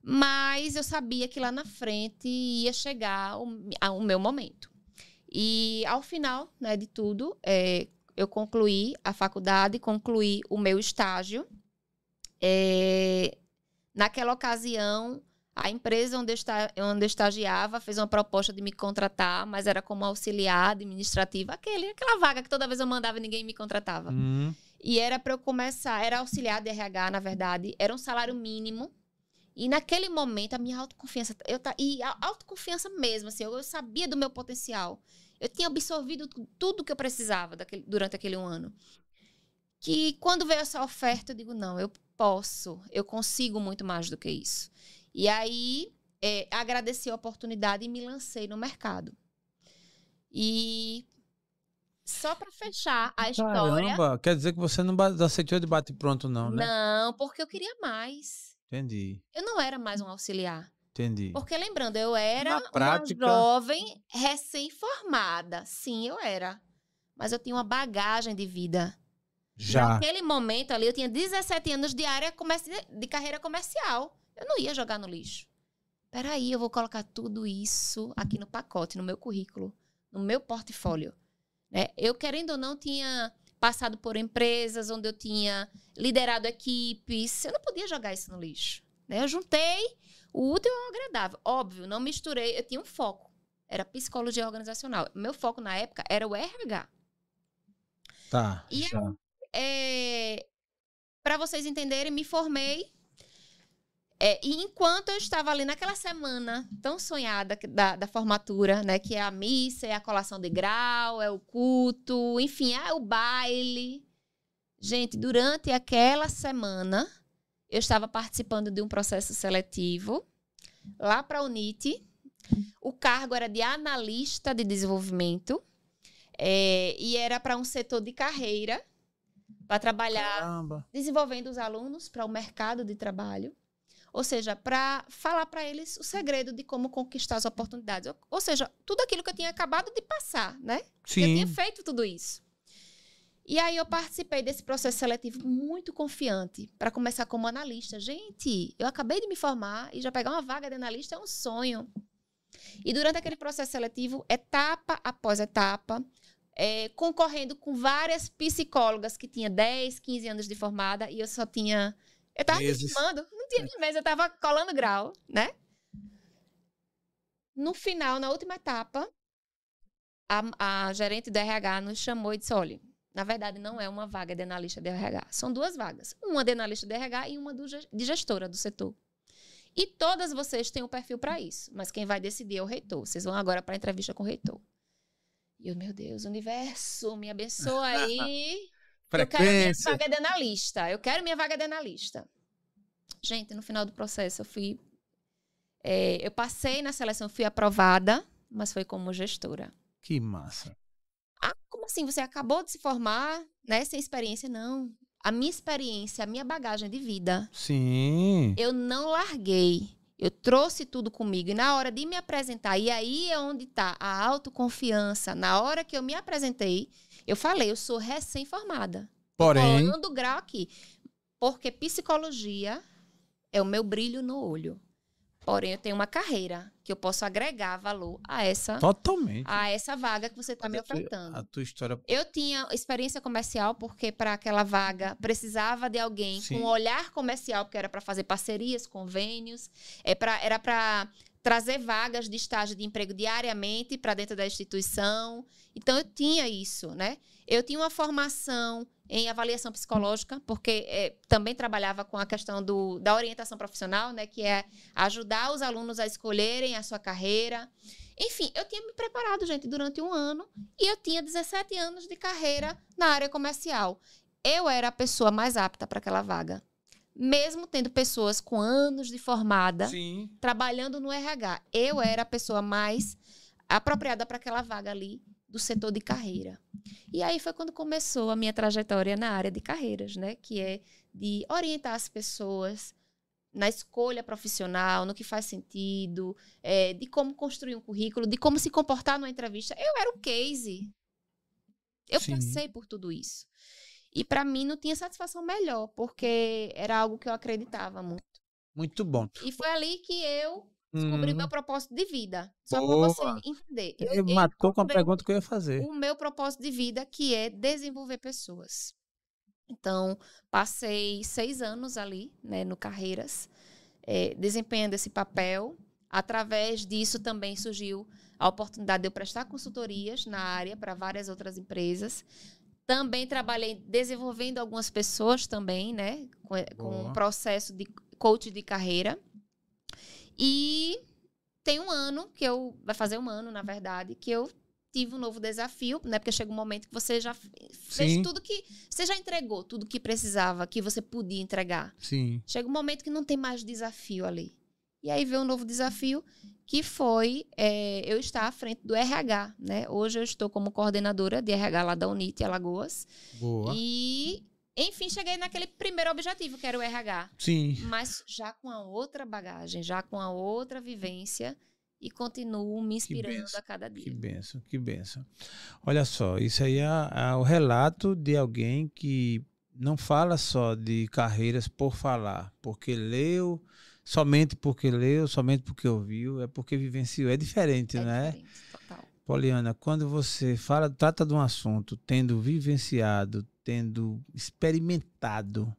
Mas eu sabia que lá na frente ia chegar o, o meu momento. E ao final né, de tudo, é, eu concluí a faculdade, concluí o meu estágio. É, naquela ocasião, a empresa onde eu, está, onde eu estagiava fez uma proposta de me contratar, mas era como auxiliar administrativa, aquele, aquela vaga que toda vez eu mandava e ninguém me contratava. Uhum. E era para eu começar, era auxiliar de RH, na verdade, era um salário mínimo. E naquele momento, a minha autoconfiança, eu e a autoconfiança mesmo, assim, eu, eu sabia do meu potencial. Eu tinha absorvido tudo que eu precisava daquele, durante aquele um ano. Que quando veio essa oferta, eu digo, não, eu posso, eu consigo muito mais do que isso. E aí é, agradeci a oportunidade e me lancei no mercado. E só para fechar a história. Caramba, quer dizer que você não aceitou de bate pronto, não, né? Não, porque eu queria mais. Entendi. Eu não era mais um auxiliar. Entendi. Porque lembrando, eu era prática... uma jovem recém-formada. Sim, eu era. Mas eu tinha uma bagagem de vida. Já. Naquele momento ali, eu tinha 17 anos de área de carreira comercial. Eu não ia jogar no lixo. Peraí, eu vou colocar tudo isso aqui no pacote, no meu currículo, no meu portfólio. Né? Eu, querendo ou não, tinha passado por empresas onde eu tinha liderado equipes. Eu não podia jogar isso no lixo. Né? Eu juntei o útil ao agradável. Óbvio, não misturei. Eu tinha um foco. Era psicologia organizacional. Meu foco na época era o RH. Tá. E é, para vocês entenderem, me formei é, e enquanto eu estava ali naquela semana tão sonhada da, da, formatura, né? Que é a missa, é a colação de grau, é o culto, enfim, é o baile. Gente, durante aquela semana, eu estava participando de um processo seletivo lá para a UNIT. O cargo era de analista de desenvolvimento é, e era para um setor de carreira para trabalhar Caramba. desenvolvendo os alunos para o mercado de trabalho. Ou seja, para falar para eles o segredo de como conquistar as oportunidades. Ou, ou, seja, tudo aquilo que eu tinha acabado de passar, né? Sim. Eu tinha feito tudo isso. E aí eu participei desse processo seletivo muito confiante para começar como analista. Gente, eu acabei de me formar e já pegar uma vaga de analista é um sonho. E durante aquele processo seletivo, etapa após etapa, é, concorrendo com várias psicólogas que tinha 10, 15 anos de formada e eu só tinha. Eu tava me não tinha nem mesa, eu tava colando grau, né? No final, na última etapa, a, a gerente do RH nos chamou e disse: olha na verdade, não é uma vaga de analista de RH. São duas vagas. Uma de analista de RH e uma do, de gestora do setor. E todas vocês têm um perfil para isso. Mas quem vai decidir é o reitor. Vocês vão agora para a entrevista com o reitor. E eu, meu Deus, universo, me abençoa aí. eu quero minha vaga de analista. Eu quero minha vaga de analista. Gente, no final do processo, eu fui. É, eu passei na seleção, fui aprovada, mas foi como gestora. Que massa. Ah, como assim? Você acabou de se formar, né? Sem experiência? Não. A minha experiência, a minha bagagem de vida. Sim. Eu não larguei. Eu trouxe tudo comigo. E na hora de me apresentar, e aí é onde está a autoconfiança. Na hora que eu me apresentei, eu falei, eu sou recém-formada. Porém. Colando grau aqui. Porque psicologia é o meu brilho no olho. Porém, eu tenho uma carreira que eu posso agregar valor a essa Totalmente. a essa vaga que você está me ofertando. A tua história. Eu tinha experiência comercial porque para aquela vaga precisava de alguém Sim. com olhar comercial, porque era para fazer parcerias, convênios, é pra, era para trazer vagas de estágio de emprego diariamente para dentro da instituição. Então eu tinha isso, né? Eu tinha uma formação em avaliação psicológica, porque é, também trabalhava com a questão do, da orientação profissional, né, que é ajudar os alunos a escolherem a sua carreira. Enfim, eu tinha me preparado, gente, durante um ano e eu tinha 17 anos de carreira na área comercial. Eu era a pessoa mais apta para aquela vaga. Mesmo tendo pessoas com anos de formada Sim. trabalhando no RH, eu era a pessoa mais apropriada para aquela vaga ali do setor de carreira. E aí foi quando começou a minha trajetória na área de carreiras, né? Que é de orientar as pessoas na escolha profissional, no que faz sentido, é, de como construir um currículo, de como se comportar numa entrevista. Eu era um case. Eu Sim. passei por tudo isso. E para mim não tinha satisfação melhor, porque era algo que eu acreditava muito. Muito bom. E foi ali que eu Descobri o meu hum. propósito de vida. Só para você entender. Eu, eu matou com a pergunta que eu ia fazer. O meu propósito de vida, que é desenvolver pessoas. Então, passei seis anos ali, né, no Carreiras, é, desempenhando esse papel. Através disso também surgiu a oportunidade de eu prestar consultorias na área para várias outras empresas. Também trabalhei desenvolvendo algumas pessoas também, né, com, com um processo de coach de carreira. E tem um ano que eu. Vai fazer um ano, na verdade, que eu tive um novo desafio, né? Porque chega um momento que você já fez Sim. tudo que. Você já entregou tudo que precisava, que você podia entregar. Sim. Chega um momento que não tem mais desafio ali. E aí veio um novo desafio, que foi é, eu estar à frente do RH, né? Hoje eu estou como coordenadora de RH lá da Unite Alagoas. Boa. E enfim, cheguei naquele primeiro objetivo, que era o RH. Sim. Mas já com a outra bagagem, já com a outra vivência e continuo me inspirando a cada dia. Que benção, que benção. Olha só, isso aí é, é, o relato de alguém que não fala só de carreiras por falar, porque leu, somente porque leu, somente porque ouviu, é porque vivenciou. É diferente, é né? Diferente. Poliana, quando você fala, trata de um assunto, tendo vivenciado, tendo experimentado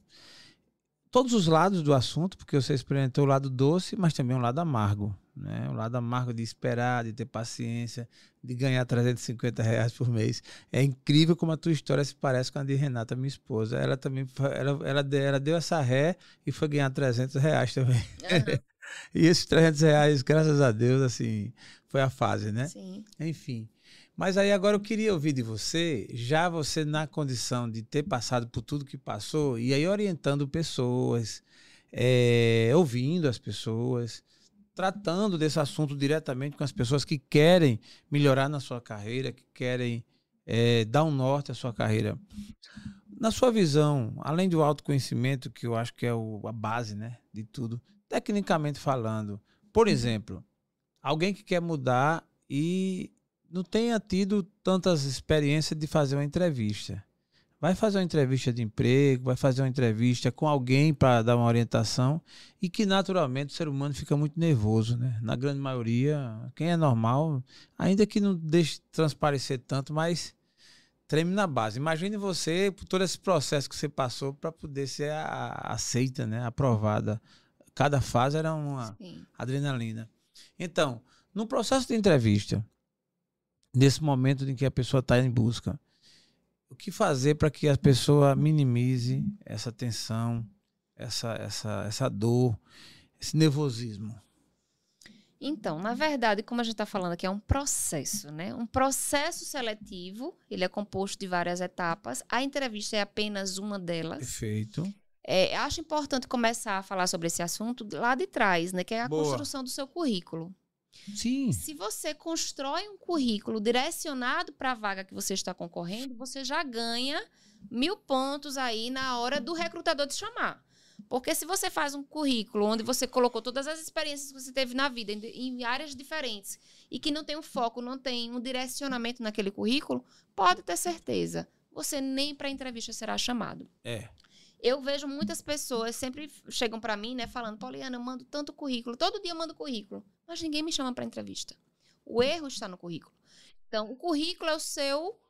todos os lados do assunto, porque você experimentou o lado doce, mas também o lado amargo. Né? O lado amargo de esperar, de ter paciência, de ganhar 350 reais por mês. É incrível como a tua história se parece com a de Renata, minha esposa. Ela também ela, ela, ela deu essa ré e foi ganhar 300 reais também. Uhum. e esses 300 reais, graças a Deus, assim, foi a fase, né? Sim. Enfim. Mas aí agora eu queria ouvir de você, já você na condição de ter passado por tudo que passou, e aí orientando pessoas, é, ouvindo as pessoas, tratando desse assunto diretamente com as pessoas que querem melhorar na sua carreira, que querem é, dar um norte à sua carreira. Na sua visão, além do autoconhecimento, que eu acho que é o, a base né, de tudo, tecnicamente falando, por exemplo, alguém que quer mudar e não tenha tido tantas experiências de fazer uma entrevista. Vai fazer uma entrevista de emprego, vai fazer uma entrevista com alguém para dar uma orientação e que naturalmente o ser humano fica muito nervoso, né? Na grande maioria, quem é normal, ainda que não deixe transparecer tanto, mas treme na base. Imagine você por todo esse processo que você passou para poder ser aceita, né? Aprovada. Cada fase era uma Sim. adrenalina. Então, no processo de entrevista, nesse momento em que a pessoa está em busca, o que fazer para que a pessoa minimize essa tensão, essa, essa, essa dor, esse nervosismo? Então, na verdade, como a gente está falando aqui, é um processo, né? Um processo seletivo, ele é composto de várias etapas. A entrevista é apenas uma delas. Perfeito. É, acho importante começar a falar sobre esse assunto lá de trás, né? Que é a Boa. construção do seu currículo. Sim. Se você constrói um currículo direcionado para a vaga que você está concorrendo, você já ganha mil pontos aí na hora do recrutador te chamar. Porque se você faz um currículo onde você colocou todas as experiências que você teve na vida em, áreas diferentes e que não tem um foco, não tem um direcionamento naquele currículo, pode ter certeza, você nem para entrevista será chamado. É. Eu vejo muitas pessoas sempre chegam para mim, né, falando: "Poliana, eu mando tanto currículo, todo dia eu mando currículo, mas ninguém me chama para entrevista". O erro está no currículo. Então, o currículo é o seu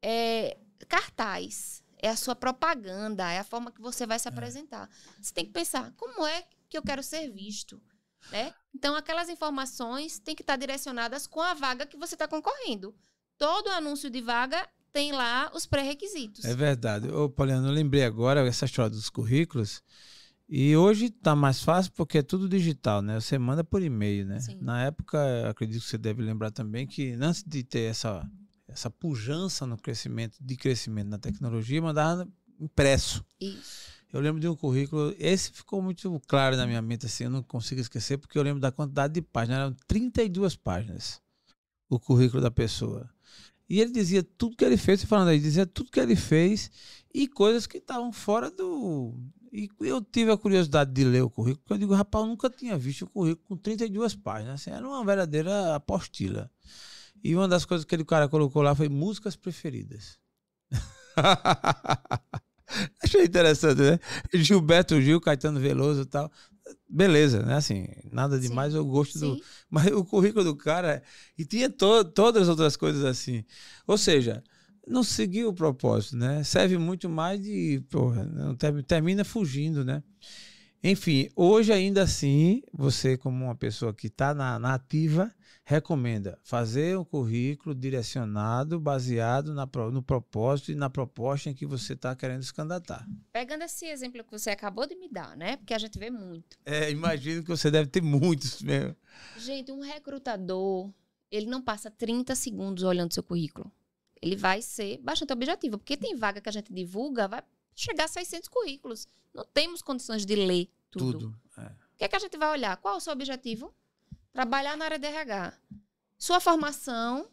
é, cartaz, é a sua propaganda, é a forma que você vai se é. apresentar. Você tem que pensar: como é que eu quero ser visto? Né? Então, aquelas informações têm que estar direcionadas com a vaga que você está concorrendo. Todo anúncio de vaga tem lá os pré-requisitos. É verdade. Ô, Poliana, eu lembrei agora essa história dos currículos. E hoje está mais fácil porque é tudo digital, né? Você manda por e-mail, né? Sim. Na época, acredito que você deve lembrar também que antes de ter essa, essa pujança no crescimento, de crescimento na tecnologia, mandava impresso. Isso. Eu lembro de um currículo, esse ficou muito claro na minha mente, assim, eu não consigo esquecer, porque eu lembro da quantidade de páginas, eram 32 páginas o currículo da pessoa. E ele dizia tudo que ele fez, falando aí, dizia tudo que ele fez e coisas que estavam fora do. E eu tive a curiosidade de ler o currículo, porque eu digo, rapaz, eu nunca tinha visto o currículo com 32 páginas. Assim, era uma verdadeira apostila. E uma das coisas que ele, cara colocou lá foi músicas preferidas. Achei interessante, né? Gilberto Gil, Caetano Veloso e tal beleza, né? Assim, nada demais, eu gosto Sim. do. Mas o currículo do cara. E tinha to, todas as outras coisas assim. Ou seja, não seguiu o propósito, né? Serve muito mais de. Porra, não, termina fugindo, né? Enfim, hoje ainda assim, você, como uma pessoa que está na, na ativa, recomenda fazer um currículo direcionado, baseado na, no propósito e na proposta em que você está querendo se candidatar. Pegando esse exemplo que você acabou de me dar, né? Porque a gente vê muito. É, imagino que você deve ter muitos mesmo. Gente, um recrutador, ele não passa 30 segundos olhando seu currículo. Ele vai ser bastante objetivo, porque tem vaga que a gente divulga, vai chegar a 600 currículos. Não temos condições de ler tudo. Tudo. É. O que, é que a gente vai olhar? Qual é o seu objetivo? Trabalhar na área de RH. Sua formação,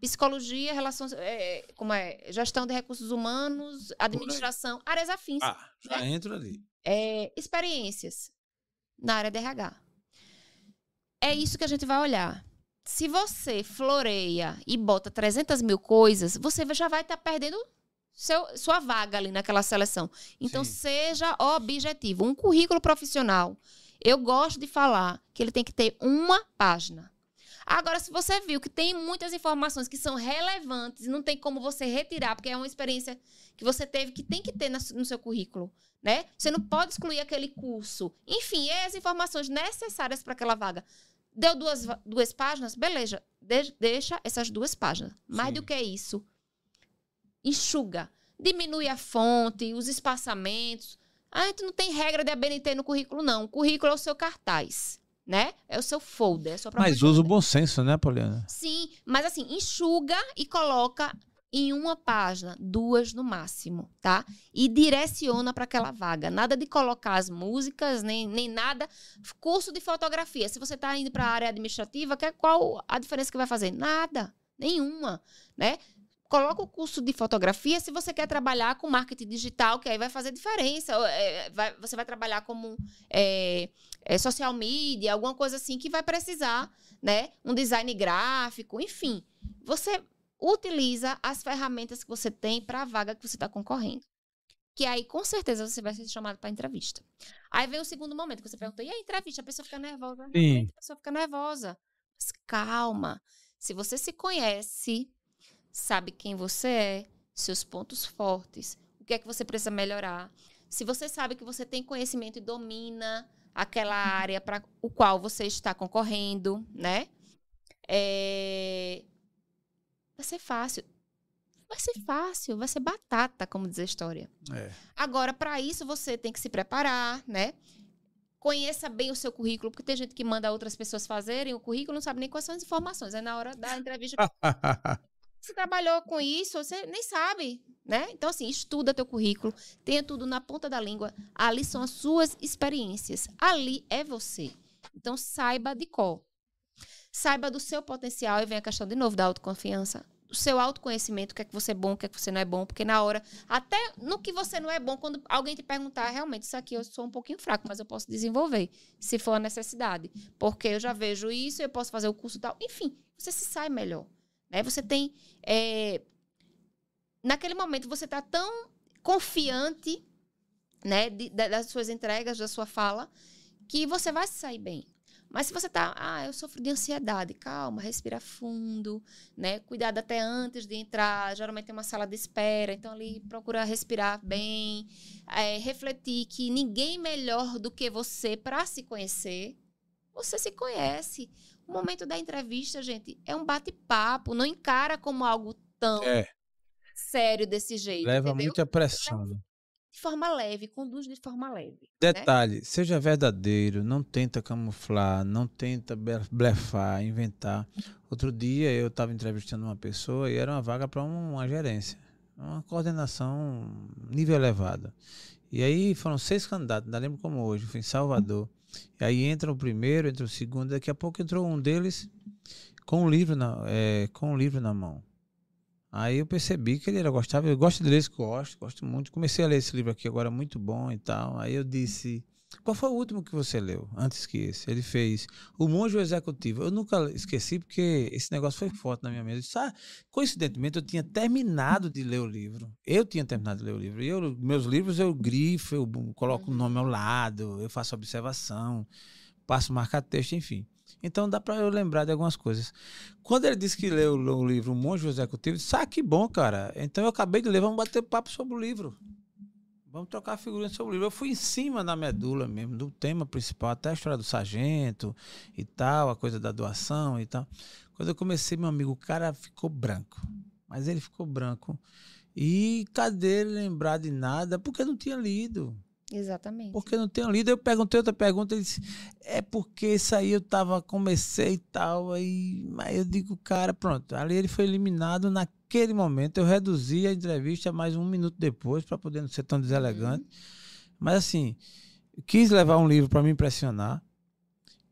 psicologia, relações, é, como é, gestão de recursos humanos, administração, áreas afins. Ah, já né? entro ali. É, experiências na área de RH. É isso que a gente vai olhar. Se você floreia e bota 300 mil coisas, você já vai estar tá perdendo seu, sua vaga ali naquela seleção. Então, Sim. seja objetivo. Um currículo profissional eu gosto de falar que ele tem que ter uma página. Agora, se você viu que tem muitas informações que são relevantes, não tem como você retirar, porque é uma experiência que você teve que tem que ter no seu currículo, né? Você não pode excluir aquele curso. Enfim, é as informações necessárias para aquela vaga. Deu duas, duas páginas? Beleza. De, deixa essas duas páginas. Mais Sim. do que isso, enxuga. Diminui a fonte, os espaçamentos. Ah, tu não tem regra de ABNT no currículo, não. O currículo é o seu cartaz, né? É o seu folder, é a sua Mas usa o bom senso, né, Poliana? Sim, mas assim, enxuga e coloca em uma página, duas no máximo, tá? E direciona para aquela vaga. Nada de colocar as músicas, nem, nem nada. Curso de fotografia. Se você está indo para a área administrativa, qual a diferença que vai fazer? Nada, nenhuma, né? Coloca o curso de fotografia se você quer trabalhar com marketing digital, que aí vai fazer diferença. É, vai, você vai trabalhar como é, é, social media, alguma coisa assim que vai precisar, né? Um design gráfico, enfim. Você utiliza as ferramentas que você tem para a vaga que você está concorrendo. Que aí, com certeza, você vai ser chamado para entrevista. Aí vem o segundo momento que você pergunta: e a entrevista? A pessoa fica nervosa. Sim. A pessoa fica nervosa. Mas calma. Se você se conhece, sabe quem você é, seus pontos fortes, o que é que você precisa melhorar. Se você sabe que você tem conhecimento e domina aquela área para o qual você está concorrendo, né? É... Vai ser fácil. Vai ser fácil, vai ser batata, como diz a história. É. Agora, para isso, você tem que se preparar, né? Conheça bem o seu currículo, porque tem gente que manda outras pessoas fazerem o currículo não sabe nem quais são as informações. Aí na hora da entrevista Você trabalhou com isso, você nem sabe, né? Então, assim, estuda teu currículo, tenha tudo na ponta da língua. Ali são as suas experiências. Ali é você. Então, saiba de qual. Saiba do seu potencial e vem a questão de novo da autoconfiança. O seu autoconhecimento, o que é que você é bom, o que é que você não é bom, porque na hora, até no que você não é bom, quando alguém te perguntar, realmente, isso aqui eu sou um pouquinho fraco, mas eu posso desenvolver, se for a necessidade. Porque eu já vejo isso, eu posso fazer o curso tal. Enfim, você se sai melhor. Né? Você tem. É, naquele momento, você está tão confiante né, de, de, das suas entregas, da sua fala, que você vai se sair bem. Mas se você tá, ah, eu sofro de ansiedade, calma, respira fundo, né? Cuidado até antes de entrar. Geralmente tem uma sala de espera, então ali procura respirar bem, é, refletir que ninguém melhor do que você para se conhecer. Você se conhece. O momento da entrevista, gente, é um bate-papo. Não encara como algo tão É. sério desse jeito. Leva entendeu? muita pressão. né? De forma leve, conduz de forma leve. né? Detalhe, seja verdadeiro, não tenta camuflar, não tenta blefar, inventar. Outro dia eu estava entrevistando uma pessoa e era uma vaga para uma gerência, uma coordenação nível elevado. E aí foram seis candidatos, não lembro como hoje, foi em Salvador. E aí entra o primeiro, entra o segundo, daqui a pouco entrou um deles com um livro na, é, com um livro na mão. Aí eu percebi que ele era gostava, eu gosto de ler, gosto, gosto muito. Comecei a ler esse livro aqui agora, muito bom e tal. Aí eu disse, qual foi o último que você leu, antes que esse? Ele fez O Monge Executivo. Eu nunca esqueci, porque esse negócio foi forte na minha. Eu disse, ah, coincidentemente, eu tinha terminado de ler o livro. Eu tinha terminado de ler o livro. Eu, meus livros eu grifo, eu coloco o nome ao lado, eu faço observação, passo marca-texto, enfim. Então dá para eu lembrar de algumas coisas. Quando ele disse que leu o livro O Monge Executivo, eu disse, ah, que bom, cara. Então eu acabei de ler, vamos bater papo sobre o livro. Vamos trocar figurinha sobre o livro. Eu fui em cima da medula mesmo, do tema principal, até a história do sargento e tal, a coisa da doação e tal. Quando eu comecei, meu amigo, o cara ficou branco. Mas ele ficou branco. E cadê ele lembrar de nada? Porque não tinha lido. Exatamente. Porque não tenho lido. Eu perguntei outra pergunta, ele disse, é porque isso aí eu tava, comecei e tal, aí, aí eu digo, cara, pronto. Ali ele foi eliminado naquele momento. Eu reduzi a entrevista mais um minuto depois, para poder não ser tão deselegante. Mas assim, quis levar um livro para me impressionar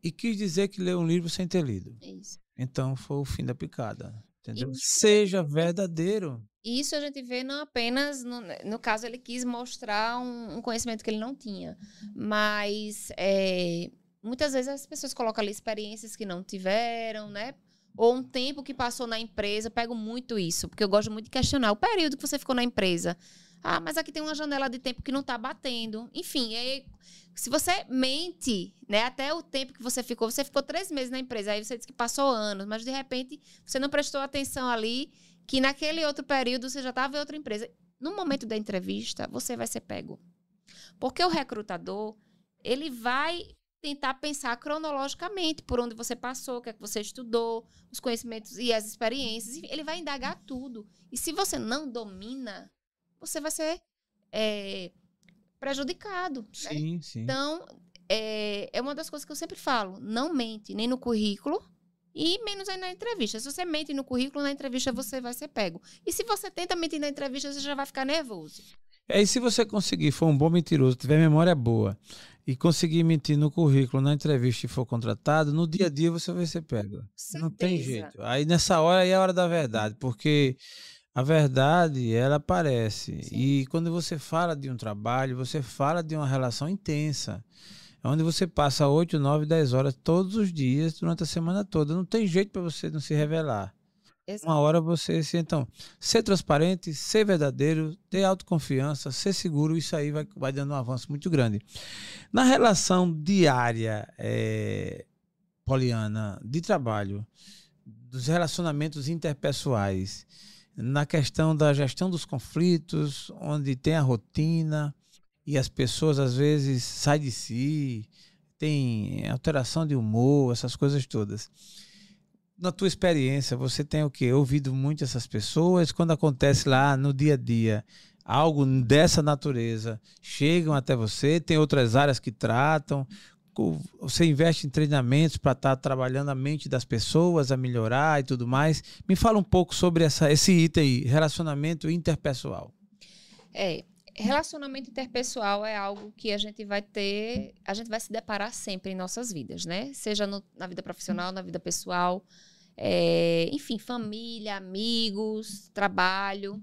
e quis dizer que leu um livro sem ter lido. Isso. Então foi o fim da picada. Entendeu? Isso. Seja verdadeiro. Isso a gente vê não apenas, no, no caso, ele quis mostrar um, um conhecimento que ele não tinha. Mas é, muitas vezes as pessoas colocam ali experiências que não tiveram, né? Ou um tempo que passou na empresa. Pego muito isso, porque eu gosto muito de questionar o período que você ficou na empresa. Ah, mas aqui tem uma janela de tempo que não está batendo. Enfim, aí, se você mente, né, até o tempo que você ficou, você ficou três meses na empresa, aí você disse que passou anos, mas de repente você não prestou atenção ali, que naquele outro período você já estava em outra empresa. No momento da entrevista, você vai ser pego. Porque o recrutador, ele vai tentar pensar cronologicamente por onde você passou, o que é que você estudou, os conhecimentos e as experiências. Ele vai indagar tudo. E se você não domina, você vai ser é, prejudicado. né? Sim, sim. Então, é, é uma das coisas que eu sempre falo. Não mente nem no currículo e menos aí na entrevista. Se você mente no currículo, na entrevista você vai ser pego. E se você tenta mentir na entrevista, você já vai ficar nervoso. É, e se você conseguir, for um bom mentiroso, tiver memória boa e conseguir mentir no currículo, na entrevista e for contratado, no dia a dia você vai ser pego. Não tem Certeza. jeito. Aí nessa hora aí é a hora da verdade, porque A verdade, ela aparece. Sim. E quando você fala de um trabalho, você fala de uma relação intensa. É onde você passa 8, 9, 10 horas todos os dias, durante a semana toda. Não tem jeito para você não se revelar. Exato. Uma hora você se. Então, ser transparente, ser verdadeiro, ter autoconfiança, ser seguro, isso aí vai, vai dando um avanço muito grande. Na relação diária, é, Poliana, de trabalho, dos relacionamentos interpessoais, na questão da gestão dos conflitos, onde tem a rotina e as pessoas às vezes saem de si, tem alteração de humor, essas coisas todas na tua experiência, você tem o quê? Ouvido muito essas pessoas? Quando acontece lá no dia a dia algo dessa natureza, chegam até você? Tem outras áreas que tratam? Você investe em treinamentos para estar tá trabalhando a mente das pessoas, a melhorar e tudo mais. Me fala um pouco sobre essa, esse item aí, relacionamento interpessoal. É, relacionamento interpessoal é algo que a gente vai ter, a gente vai se deparar sempre em nossas vidas, né? Seja no, na vida profissional, na vida pessoal é, enfim, família, amigos, trabalho.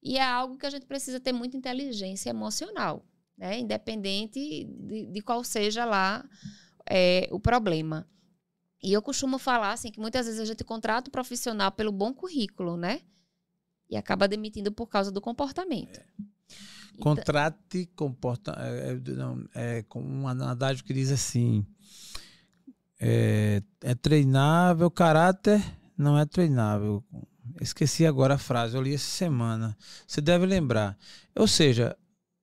E é algo que a gente precisa ter muita inteligência emocional, né? independente de, de qual seja lá é, o problema. E eu costumo falar assim que muitas vezes a gente contrata o profissional pelo bom currículo, né? E acaba demitindo por causa do comportamento. É. Contrate comporta é, é, é, com um adágio que diz assim: é, é treinável, caráter não é treinável. Esqueci agora a frase, eu li essa semana. Você deve lembrar. Ou seja,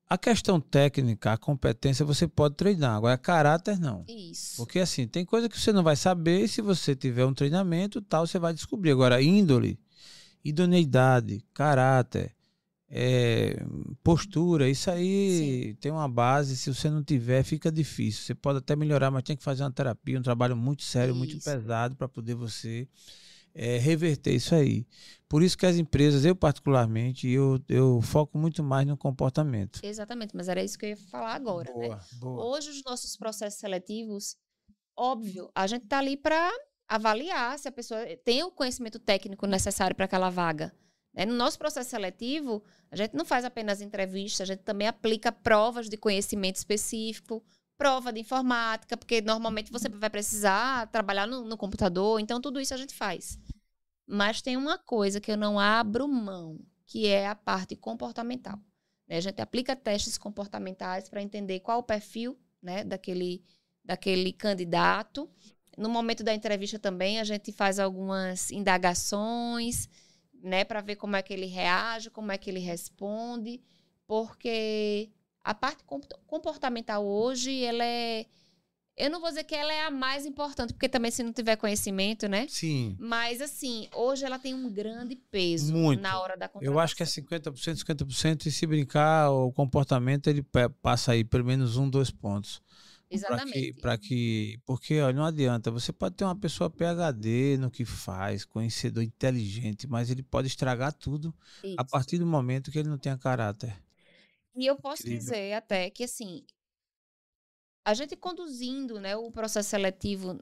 a questão técnica, a competência você pode treinar, agora caráter não. Isso. Porque assim, tem coisa que você não vai saber, se você tiver um treinamento, tal, você vai descobrir. Agora, índole, idoneidade, caráter, é, postura, isso aí Sim. tem uma base. Se você não tiver, fica difícil. Você pode até melhorar, mas tem que fazer uma terapia, um trabalho muito sério, isso. muito pesado para poder você é, reverter isso aí. Por isso que as empresas, eu particularmente, eu, eu foco muito mais no comportamento. Exatamente, mas era isso que eu ia falar agora. Boa, né? boa. Hoje, os nossos processos seletivos, óbvio, a gente está ali para avaliar se a pessoa tem o conhecimento técnico necessário para aquela vaga. É, no nosso processo seletivo, a gente não faz apenas entrevistas, a gente também aplica provas de conhecimento específico, prova de informática, porque normalmente você vai precisar trabalhar no, no computador, então tudo isso a gente faz. Mas tem uma coisa que eu não abro mão, que é a parte comportamental. Né? A gente aplica testes comportamentais para entender qual o perfil né, daquele, daquele candidato. No momento da entrevista também, a gente faz algumas indagações né, para ver como é que ele reage, como é que ele responde, porque a parte comportamental hoje, ela é eu não vou dizer que ela é a mais importante, porque também se não tiver conhecimento, né? Sim. Mas, assim, hoje ela tem um grande peso Muito. na hora da contratação. Eu acho que é 50%, 50%, e se brincar, o comportamento ele passa aí pelo menos um, dois pontos. Exatamente. Para que, que, porque olha, não adianta. Você pode ter uma pessoa PhD no que faz, conhecedor inteligente, mas ele pode estragar tudo Isso. a partir do momento que ele não tenha caráter. E eu posso Incrível. dizer até que assim, a gente conduzindo, né, o processo seletivo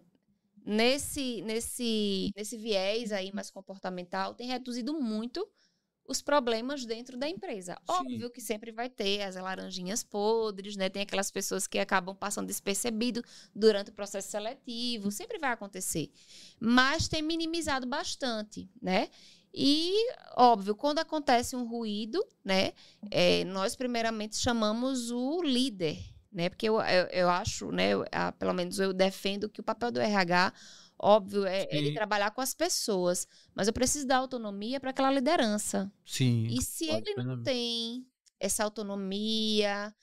nesse nesse nesse viés aí mais comportamental tem reduzido muito os problemas dentro da empresa. Sim. Óbvio que sempre vai ter as laranjinhas podres, né? Tem aquelas pessoas que acabam passando despercebido durante o processo seletivo, sempre vai acontecer. Mas tem minimizado bastante, né? E, óbvio, quando acontece um ruído, né? É, nós primeiramente chamamos o líder, né? Porque eu, eu, eu acho, né? Eu, pelo menos eu defendo que o papel do RH Óbvio, é ele trabalhar com as pessoas, mas eu preciso dar autonomia para aquela liderança. Sim. E se ele não tem essa autonomia,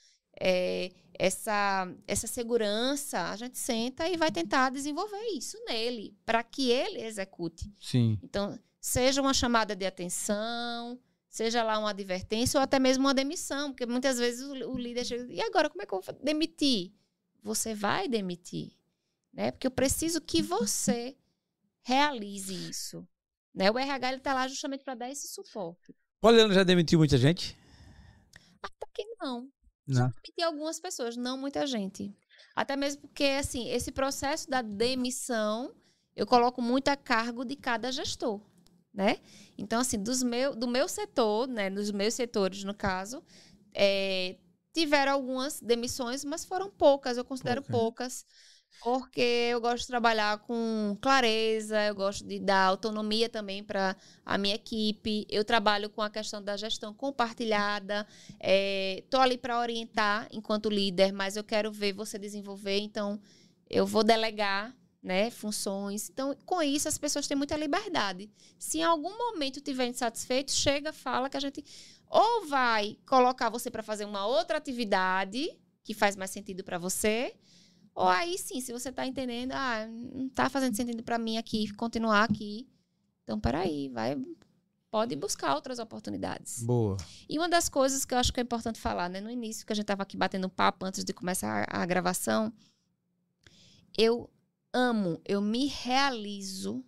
é, essa, essa segurança, a gente senta e vai tentar desenvolver isso nele, para que ele execute. Sim. Então, seja uma chamada de atenção, seja lá uma advertência ou até mesmo uma demissão, porque muitas vezes o, o líder chega e agora como é que eu vou demitir? Você vai demitir né? Porque eu preciso que você realize isso. Né? O RH está lá justamente para dar esse suporte. Poliana já demitiu muita gente? Até que não. não. Já demiti algumas pessoas, não muita gente. Até mesmo porque, assim, esse processo da demissão, eu coloco muito a cargo de cada gestor. né? Então, assim, dos meu, do meu setor, né, dos meus setores, no caso, é, tiveram algumas demissões, mas foram poucas, eu considero Pouca. poucas, porque eu gosto de trabalhar com clareza, eu gosto de dar autonomia também para a minha equipe, eu trabalho com a questão da gestão compartilhada, estou ali para orientar enquanto líder, mas eu quero ver você desenvolver, então eu vou delegar né, funções. Então, com isso, as pessoas têm muita liberdade. Se em algum momento tiver insatisfeito, chega, fala que a gente ou vai colocar você para fazer uma outra atividade que faz mais sentido para você, ou aí sim, se você está entendendo, ah, não está fazendo sentido para mim aqui, continuar aqui. Então, peraí, vai, pode buscar outras oportunidades. Boa. E uma das coisas que eu acho que é importante falar, né? No início, que a gente estava aqui batendo papo antes de começar a, a gravação, eu amo, eu me realizo,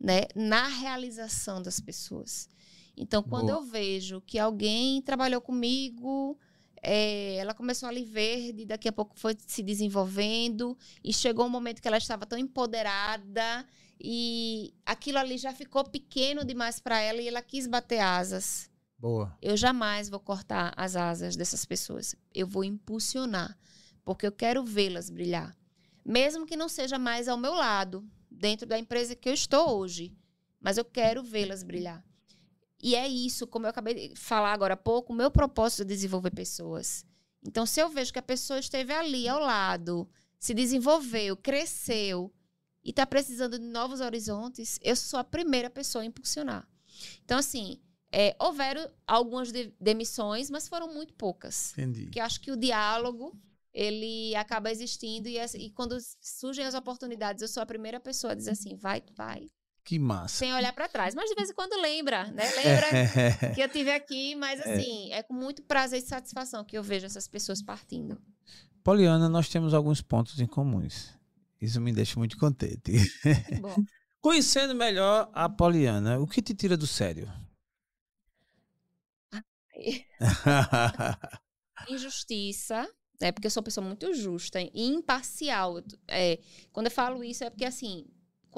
né? Na realização das pessoas. Então, quando Boa. eu vejo que alguém trabalhou comigo, é, ela começou ali verde, daqui a pouco foi se desenvolvendo, e chegou um momento que ela estava tão empoderada, e aquilo ali já ficou pequeno demais para ela, e ela quis bater asas. Boa. Eu jamais vou cortar as asas dessas pessoas. Eu vou impulsionar, porque eu quero vê-las brilhar. Mesmo que não seja mais ao meu lado, dentro da empresa que eu estou hoje, mas eu quero vê-las brilhar. E é isso, como eu acabei de falar agora há pouco, o meu propósito é desenvolver pessoas. Então, se eu vejo que a pessoa esteve ali ao lado, se desenvolveu, cresceu e está precisando de novos horizontes, eu sou a primeira pessoa a impulsionar. Então, assim, é, houveram algumas de- demissões, mas foram muito poucas. Entendi. Porque eu acho que o diálogo, ele acaba existindo e, as- e quando surgem as oportunidades, eu sou a primeira pessoa a dizer assim, vai, vai, Que massa. sem olhar para trás. Mas de vez em quando lembra, né? Lembra que eu tive aqui, mas assim, é com muito prazer e satisfação que eu vejo essas pessoas partindo. Poliana, nós temos alguns pontos em comuns. Isso me deixa muito contente. Bom, Conhecendo melhor a Poliana, o que te tira do sério? injustiça, né? Porque eu sou uma pessoa muito justa e imparcial. É, quando eu falo isso é porque assim,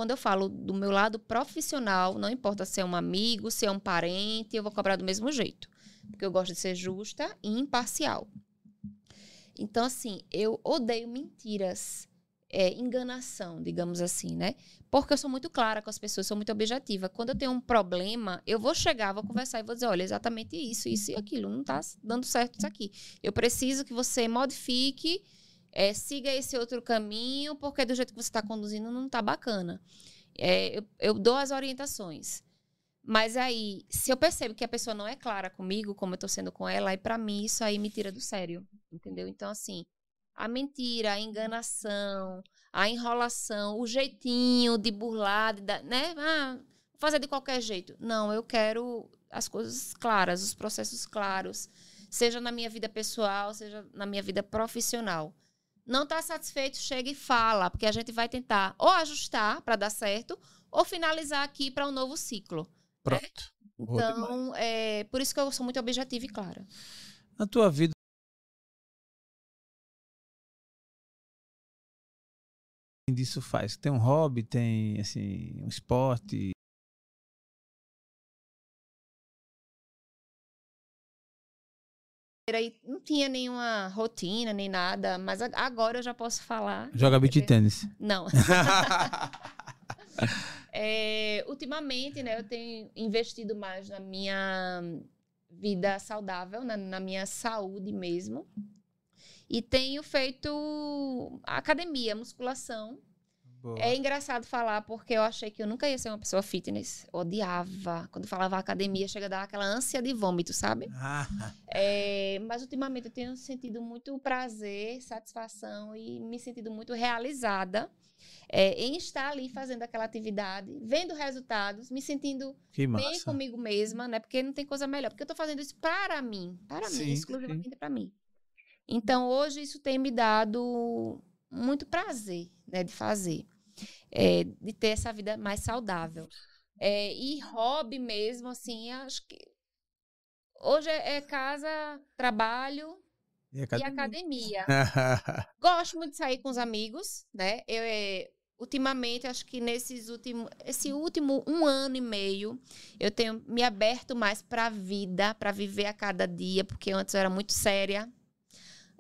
quando eu falo do meu lado profissional, não importa se é um amigo, se é um parente, eu vou cobrar do mesmo jeito, porque eu gosto de ser justa e imparcial. Então assim, eu odeio mentiras. É, enganação, digamos assim, né? Porque eu sou muito clara com as pessoas, sou muito objetiva. Quando eu tenho um problema, eu vou chegar, vou conversar e vou dizer, olha, exatamente isso, isso e aquilo, não tá dando certo isso aqui. Eu preciso que você modifique, é, siga esse outro caminho, porque do jeito que você está conduzindo não tá bacana. É, eu, eu dou as orientações. Mas aí, se eu percebo que a pessoa não é clara comigo, como eu tô sendo com ela, aí para mim isso aí me tira do sério, entendeu? Então, assim, a mentira, a enganação, a enrolação, o jeitinho de burlar, de dar, né? Ah, fazer de qualquer jeito. Não, eu quero as coisas claras, os processos claros, seja na minha vida pessoal, seja na minha vida profissional. Não está satisfeito, chega e fala, porque a gente vai tentar ou ajustar para dar certo, ou finalizar aqui para um novo ciclo. Pronto. Boa demais. Então, é por isso que eu sou muito objetiva e clara. Na tua vida, disso faz? Tem um hobby, tem assim, um esporte. Aí não tinha nenhuma rotina, nem nada, mas agora eu já posso falar. Joga beat tênis. Não. É, ultimamente, né, eu tenho investido mais na minha vida saudável, na, na minha saúde mesmo. E tenho feito academia, musculação. Boa. É engraçado falar porque eu achei que eu nunca ia ser uma pessoa fitness. Odiava. Quando falava academia, chega a dar aquela ânsia de vômito, sabe? Ah, É, mas ultimamente eu tenho sentido muito prazer, satisfação e me sentido muito realizada é, em estar ali fazendo aquela atividade, vendo resultados, me sentindo bem comigo mesma, né? Porque não tem coisa melhor. Porque eu tô fazendo isso para mim, para Sim, mim, exclusivamente para mim. Então hoje isso tem me dado muito prazer, né, de fazer, é, de ter essa vida mais saudável. É, e hobby mesmo, assim, acho que hoje é, casa, trabalho E e academia. academia. Gosto muito de sair com os amigos, né? Eu, é, ultimamente, acho que nesses últimos, esse último um ano e meio, eu tenho me aberto mais para a vida, para viver a cada dia, porque antes eu era muito séria.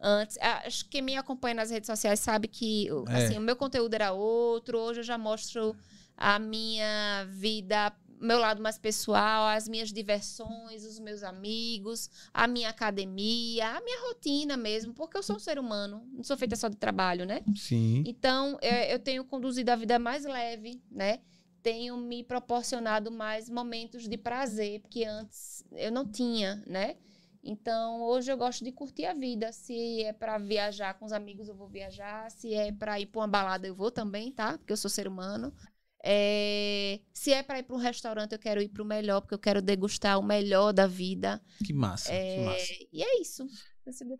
Antes, acho que quem me acompanha nas redes sociais sabe que é. assim, o meu conteúdo era outro. Hoje eu já mostro a minha vida meu lado mais pessoal, as minhas diversões, os meus amigos, a minha academia, a minha rotina mesmo, porque eu sou um ser humano, não sou feita só de trabalho, né? Sim. Então, eu tenho conduzido a vida mais leve, né? Tenho me proporcionado mais momentos de prazer, porque antes eu não tinha, né? Então, hoje eu gosto de curtir a vida. Se é para viajar com os amigos, eu vou viajar. Se é para ir para uma balada, eu vou também, tá? Porque eu sou ser humano. É, se é para ir para um restaurante, eu quero ir para o melhor, porque eu quero degustar o melhor da vida. Que massa, é, que massa. E é isso.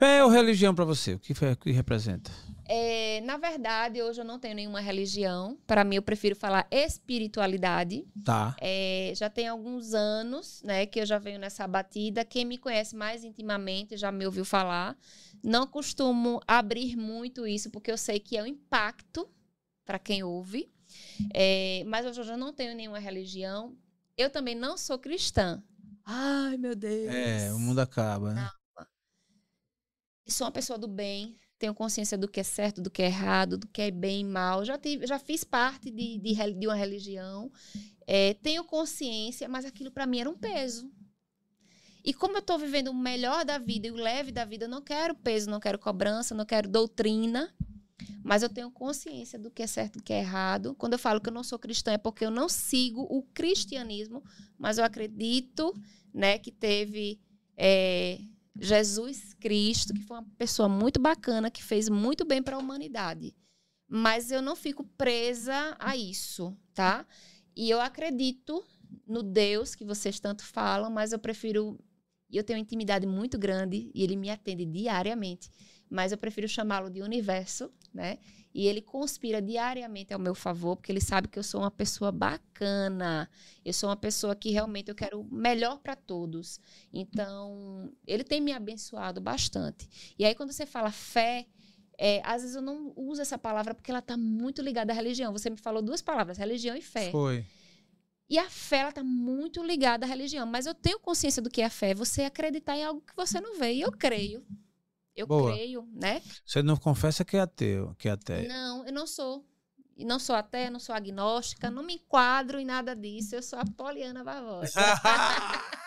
É a religião para você? O que, foi, o que representa? É, na verdade, hoje eu não tenho nenhuma religião. Para mim, eu prefiro falar espiritualidade. Tá. É, já tem alguns anos né, que eu já venho nessa batida. Quem me conhece mais intimamente já me ouviu falar. Não costumo abrir muito isso, porque eu sei que é um impacto para quem ouve. É, mas hoje eu já não tenho nenhuma religião. Eu também não sou cristã. Ai, meu Deus. É, o mundo acaba, né? Não. Sou uma pessoa do bem, tenho consciência do que é certo, do que é errado, do que é bem e mal. Já, tive, já fiz parte de, de, de uma religião. É, tenho consciência, mas aquilo para mim era um peso. E como eu estou vivendo o melhor da vida e o leve da vida, eu não quero peso, não quero cobrança, não quero doutrina. Mas eu tenho consciência do que é certo e do que é errado. Quando eu falo que eu não sou cristã, é porque eu não sigo o cristianismo, mas eu acredito né, que teve é, Jesus Cristo, que foi uma pessoa muito bacana, que fez muito bem para a humanidade. Mas eu não fico presa a isso, tá? E eu acredito no Deus que vocês tanto falam, mas eu prefiro. Eu tenho uma intimidade muito grande e ele me atende diariamente mas eu prefiro chamá-lo de universo, né? E ele conspira diariamente ao meu favor, porque ele sabe que eu sou uma pessoa bacana. Eu sou uma pessoa que realmente eu quero o melhor para todos. Então, ele tem me abençoado bastante. E aí quando você fala fé, é, às vezes eu não uso essa palavra porque ela está muito ligada à religião. Você me falou duas palavras, religião e fé. Foi. E a fé, ela está muito ligada à religião. Mas eu tenho consciência do que é a fé. Você acreditar em algo que você não vê. E eu creio. Eu Boa. creio, né? Você não confessa que é ateu, que é ateia? Não, eu não sou. E não sou ateia, não sou agnóstica, não me enquadro em nada disso. Eu sou a Poliana Barbosa.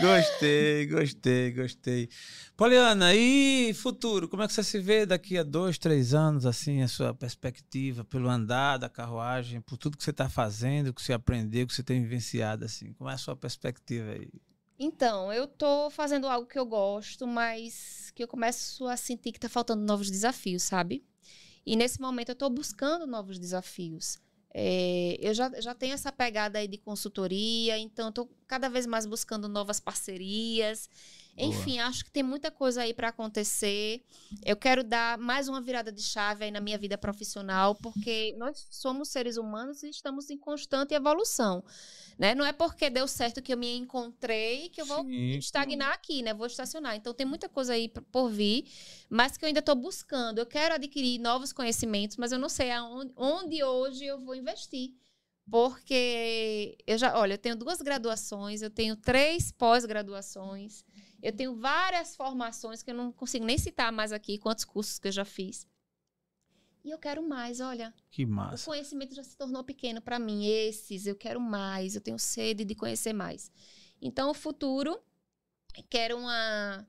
gostei, gostei, gostei. Poliana, e futuro? Como é que você se vê daqui a dois, três anos, assim, a sua perspectiva pelo andar da carruagem, por tudo que você está fazendo, que você aprendeu, que você tem vivenciado, assim? Como é a sua perspectiva aí? Então, eu tô fazendo algo que eu gosto, mas que eu começo a sentir que tá faltando novos desafios, sabe? E nesse momento eu tô buscando novos desafios. É, eu já, já tenho essa pegada aí de consultoria, então estou cada vez mais buscando novas parcerias. Enfim, Boa. acho que tem muita coisa aí para acontecer. Eu quero dar mais uma virada de chave aí na minha vida profissional, porque nós somos seres humanos e estamos em constante evolução. Né? Não é porque deu certo que eu me encontrei que eu vou Sim. estagnar aqui, né? Vou estacionar. Então tem muita coisa aí por vir, mas que eu ainda estou buscando. Eu quero adquirir novos conhecimentos, mas eu não sei aonde, onde hoje eu vou investir. Porque eu já, olha, eu tenho duas graduações, eu tenho três pós-graduações. Eu tenho várias formações que eu não consigo nem citar mais aqui, quantos cursos que eu já fiz. E eu quero mais, olha. Que massa. O conhecimento já se tornou pequeno para mim. Esses, eu quero mais, eu tenho sede de conhecer mais. Então, o futuro, quero uma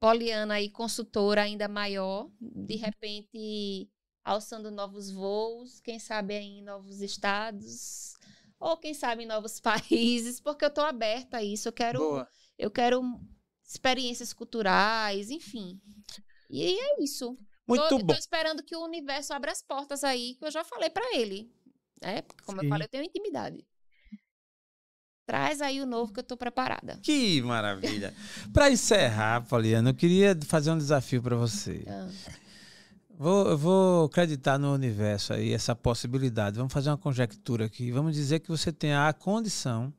Poliana aí, consultora ainda maior, de repente alçando novos voos, quem sabe em novos estados, ou quem sabe em novos países, porque eu estou aberta a isso. Eu quero, Boa. eu quero experiências culturais, enfim. E é isso. Muito tô, bom. Tô esperando que o universo abra as portas aí, que eu já falei para ele. Né? Como Sim. eu falei, eu tenho intimidade. Traz aí o novo que eu tô preparada. Que maravilha. para encerrar, Poliana, eu queria fazer um desafio para você. Ah. Vou, eu vou acreditar no universo aí, essa possibilidade. Vamos fazer uma conjectura aqui. Vamos dizer que você tem a condição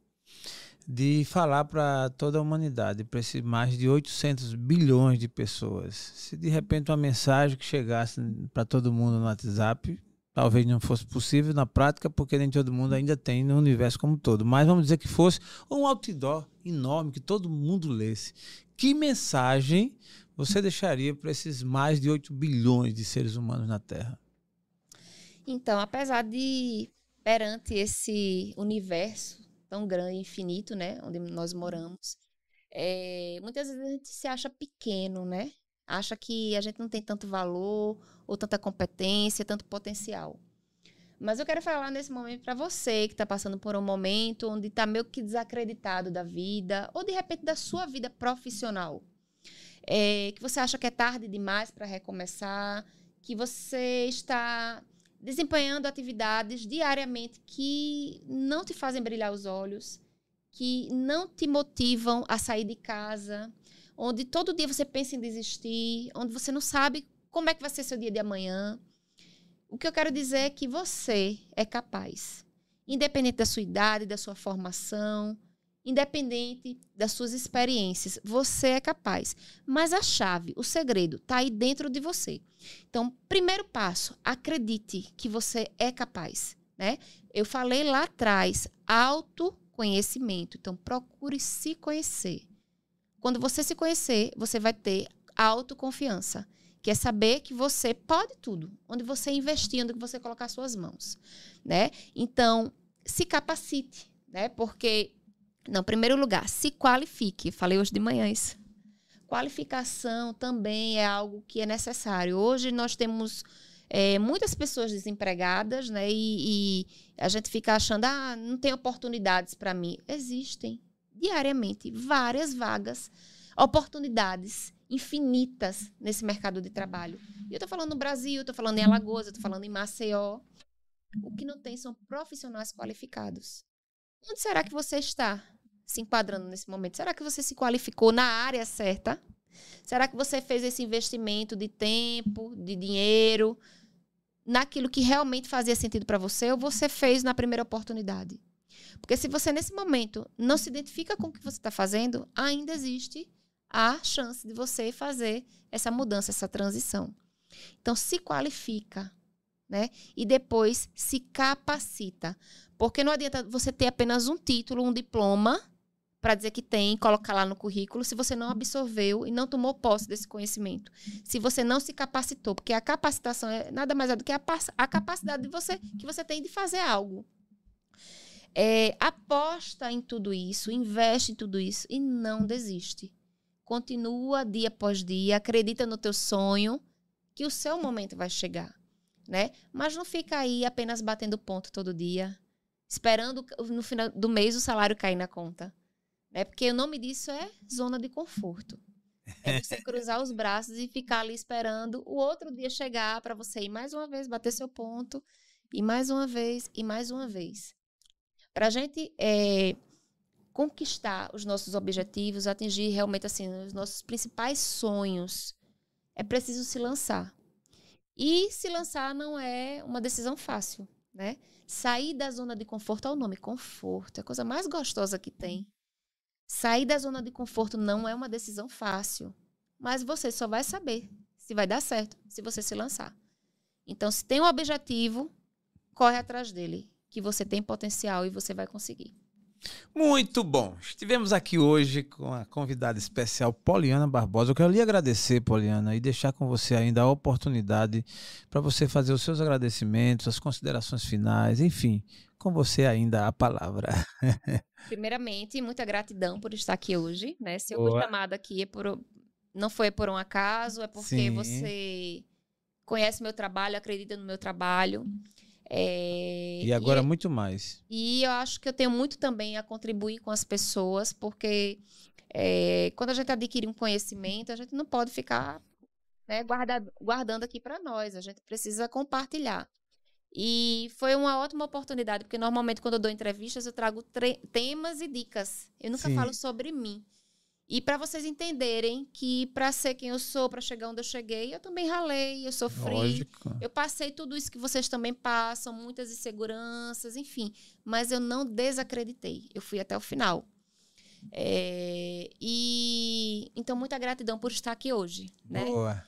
de falar para toda a humanidade, para esses mais de 800 bilhões de pessoas. Se de repente uma mensagem que chegasse para todo mundo no WhatsApp, talvez não fosse possível na prática, porque nem todo mundo ainda tem no universo como todo. Mas vamos dizer que fosse um outdoor enorme que todo mundo lesse. Que mensagem você deixaria para esses mais de 8 bilhões de seres humanos na Terra? Então, apesar de perante esse universo tão grande, infinito, né, onde nós moramos, é, muitas vezes a gente se acha pequeno, né? Acha que a gente não tem tanto valor, ou tanta competência, tanto potencial. Mas eu quero falar nesse momento para você que está passando por um momento onde está meio que desacreditado da vida, ou de repente da sua vida profissional. É, que você acha que é tarde demais para recomeçar, que você está desempenhando atividades diariamente que não te fazem brilhar os olhos, que não te motivam a sair de casa, onde todo dia você pensa em desistir, onde você não sabe como é que vai ser seu dia de amanhã. O que eu quero dizer é que você é capaz, independente da sua idade, da sua formação, independente das suas experiências, você é capaz. Mas a chave, o segredo, está aí dentro de você. Então, primeiro passo, acredite que você é capaz. Né? Eu falei lá atrás, autoconhecimento. Então, procure se conhecer. Quando você se conhecer, você vai ter autoconfiança, que é saber que você pode tudo, onde você investir, onde você colocar suas mãos, né? Então, se capacite, né? Porque não, primeiro lugar, se qualifique. Falei hoje de manhã isso. Qualificação também é algo que é necessário. Hoje nós temos é, muitas pessoas desempregadas, né? E, e, a gente fica achando, ah, não tem oportunidades para mim. Existem diariamente várias vagas, oportunidades infinitas nesse mercado de trabalho. E eu estou falando no Brasil, estou falando em Alagoas, estou falando em Maceió. O que não tem são profissionais qualificados. Onde será que você está se enquadrando nesse momento? Será que você se qualificou na área certa? Será que você fez esse investimento de tempo, de dinheiro, naquilo que realmente fazia sentido para você ou você fez na primeira oportunidade? Porque se você, nesse momento, não se identifica com o que você está fazendo, ainda existe a chance de você fazer essa mudança, essa transição. Então, se qualifica, né? E depois se capacita. Porque não adianta você ter apenas um título, um diploma, para dizer que tem, colocar lá no currículo, se você não absorveu e não tomou posse desse conhecimento. Se você não se capacitou, porque a capacitação é nada mais é do que a, a capacidade de você, que você tem de fazer algo. É, aposta em tudo isso, investe em tudo isso e não desiste. Continua dia após dia, acredita no teu sonho, que o seu momento vai chegar, né? Mas não fica aí apenas batendo ponto todo dia, esperando no final do mês o salário cair na conta. Né? Porque o nome disso é zona de conforto. É você cruzar os braços e ficar ali esperando o outro dia chegar para você ir mais uma vez bater seu ponto, e mais uma vez, e mais uma vez. Para a gente é, conquistar os nossos objetivos, atingir realmente assim os nossos principais sonhos, é preciso se lançar. E se lançar não é uma decisão fácil, né? Sair da zona de conforto é o nome conforto, é a coisa mais gostosa que tem. Sair da zona de conforto não é uma decisão fácil, mas você só vai saber se vai dar certo se você se lançar. Então, se tem um objetivo, corre atrás dele, que você tem potencial e você vai conseguir. Muito bom. Estivemos aqui hoje com a convidada especial Poliana Barbosa. Eu quero lhe agradecer, Poliana, e deixar com você ainda a oportunidade para você fazer os seus agradecimentos, as considerações finais, enfim, com você ainda a palavra. Primeiramente, muita gratidão por estar aqui hoje, né? Se eu fui chamada aqui é por não foi por um acaso, é porque Sim. você conhece meu trabalho, acredita no meu trabalho. É, e agora e, muito mais. E eu acho que eu tenho muito também a contribuir com as pessoas, porque é, quando a gente adquire um conhecimento, a gente não pode ficar né, guarda, guardando aqui para nós, a gente precisa compartilhar. E foi uma ótima oportunidade, porque normalmente quando eu dou entrevistas, eu trago temas e dicas. Eu nunca Sim. falo sobre mim. E para vocês entenderem que para ser quem eu sou, para chegar onde eu cheguei, eu também ralei, eu sofri. Lógico. Eu passei tudo isso que vocês também passam, muitas inseguranças, enfim. Mas eu não desacreditei. Eu fui até o final. É, e então muita gratidão por estar aqui hoje, né? Boa.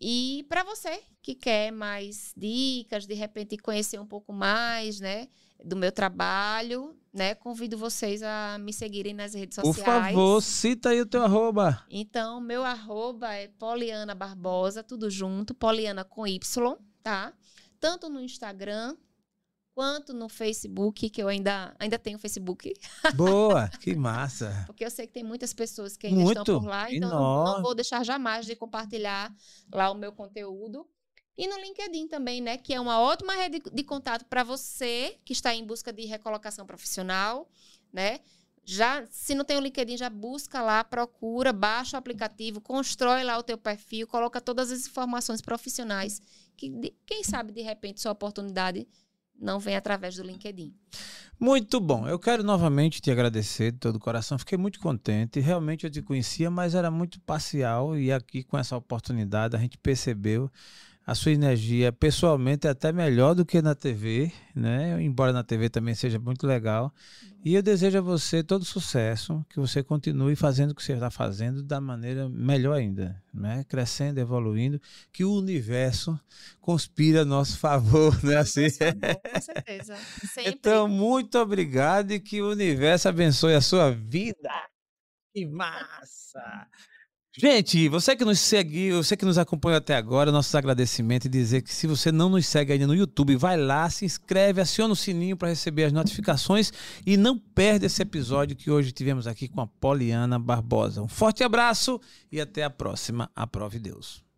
E para você que quer mais dicas, de repente conhecer um pouco mais, né, do meu trabalho, né, convido vocês a me seguirem nas redes sociais. Por favor, cita aí o teu arroba. Então, meu arroba é Poliana Barbosa, tudo junto, Poliana com Y, tá? Tanto no Instagram quanto no Facebook, que eu ainda, ainda tenho Facebook. Boa, que massa. Porque eu sei que tem muitas pessoas que ainda Muito, estão por lá, então não, não vou deixar jamais de compartilhar lá o meu conteúdo. E no LinkedIn também, né? Que é uma ótima rede de contato para você que está em busca de recolocação profissional, né? Já, se não tem o LinkedIn, já busca lá, procura, baixa o aplicativo, constrói lá o teu perfil, coloca todas as informações profissionais que, de, quem sabe, de repente, sua oportunidade não vem através do LinkedIn. Muito bom. Eu quero novamente te agradecer de todo o coração. Fiquei muito contente. Realmente eu te conhecia, mas era muito parcial e aqui com essa oportunidade a gente percebeu a sua energia pessoalmente é até melhor do que na TV, né? Embora na TV também seja muito legal. E eu desejo a você todo sucesso, que você continue fazendo o que você está fazendo da maneira melhor ainda, né? Crescendo, evoluindo, que o universo conspira a nosso favor, né? Assim. Com certeza. Sempre. Então, muito obrigado e que o universo abençoe a sua vida. Que massa! Gente, você que nos seguiu, você que nos acompanhou até agora, nossos agradecimentos e dizer que se você não nos segue ainda no YouTube, vai lá, se inscreve, aciona o sininho para receber as notificações e não perde esse episódio que hoje tivemos aqui com a Poliana Barbosa. Um forte abraço e até a próxima. Aprove Deus.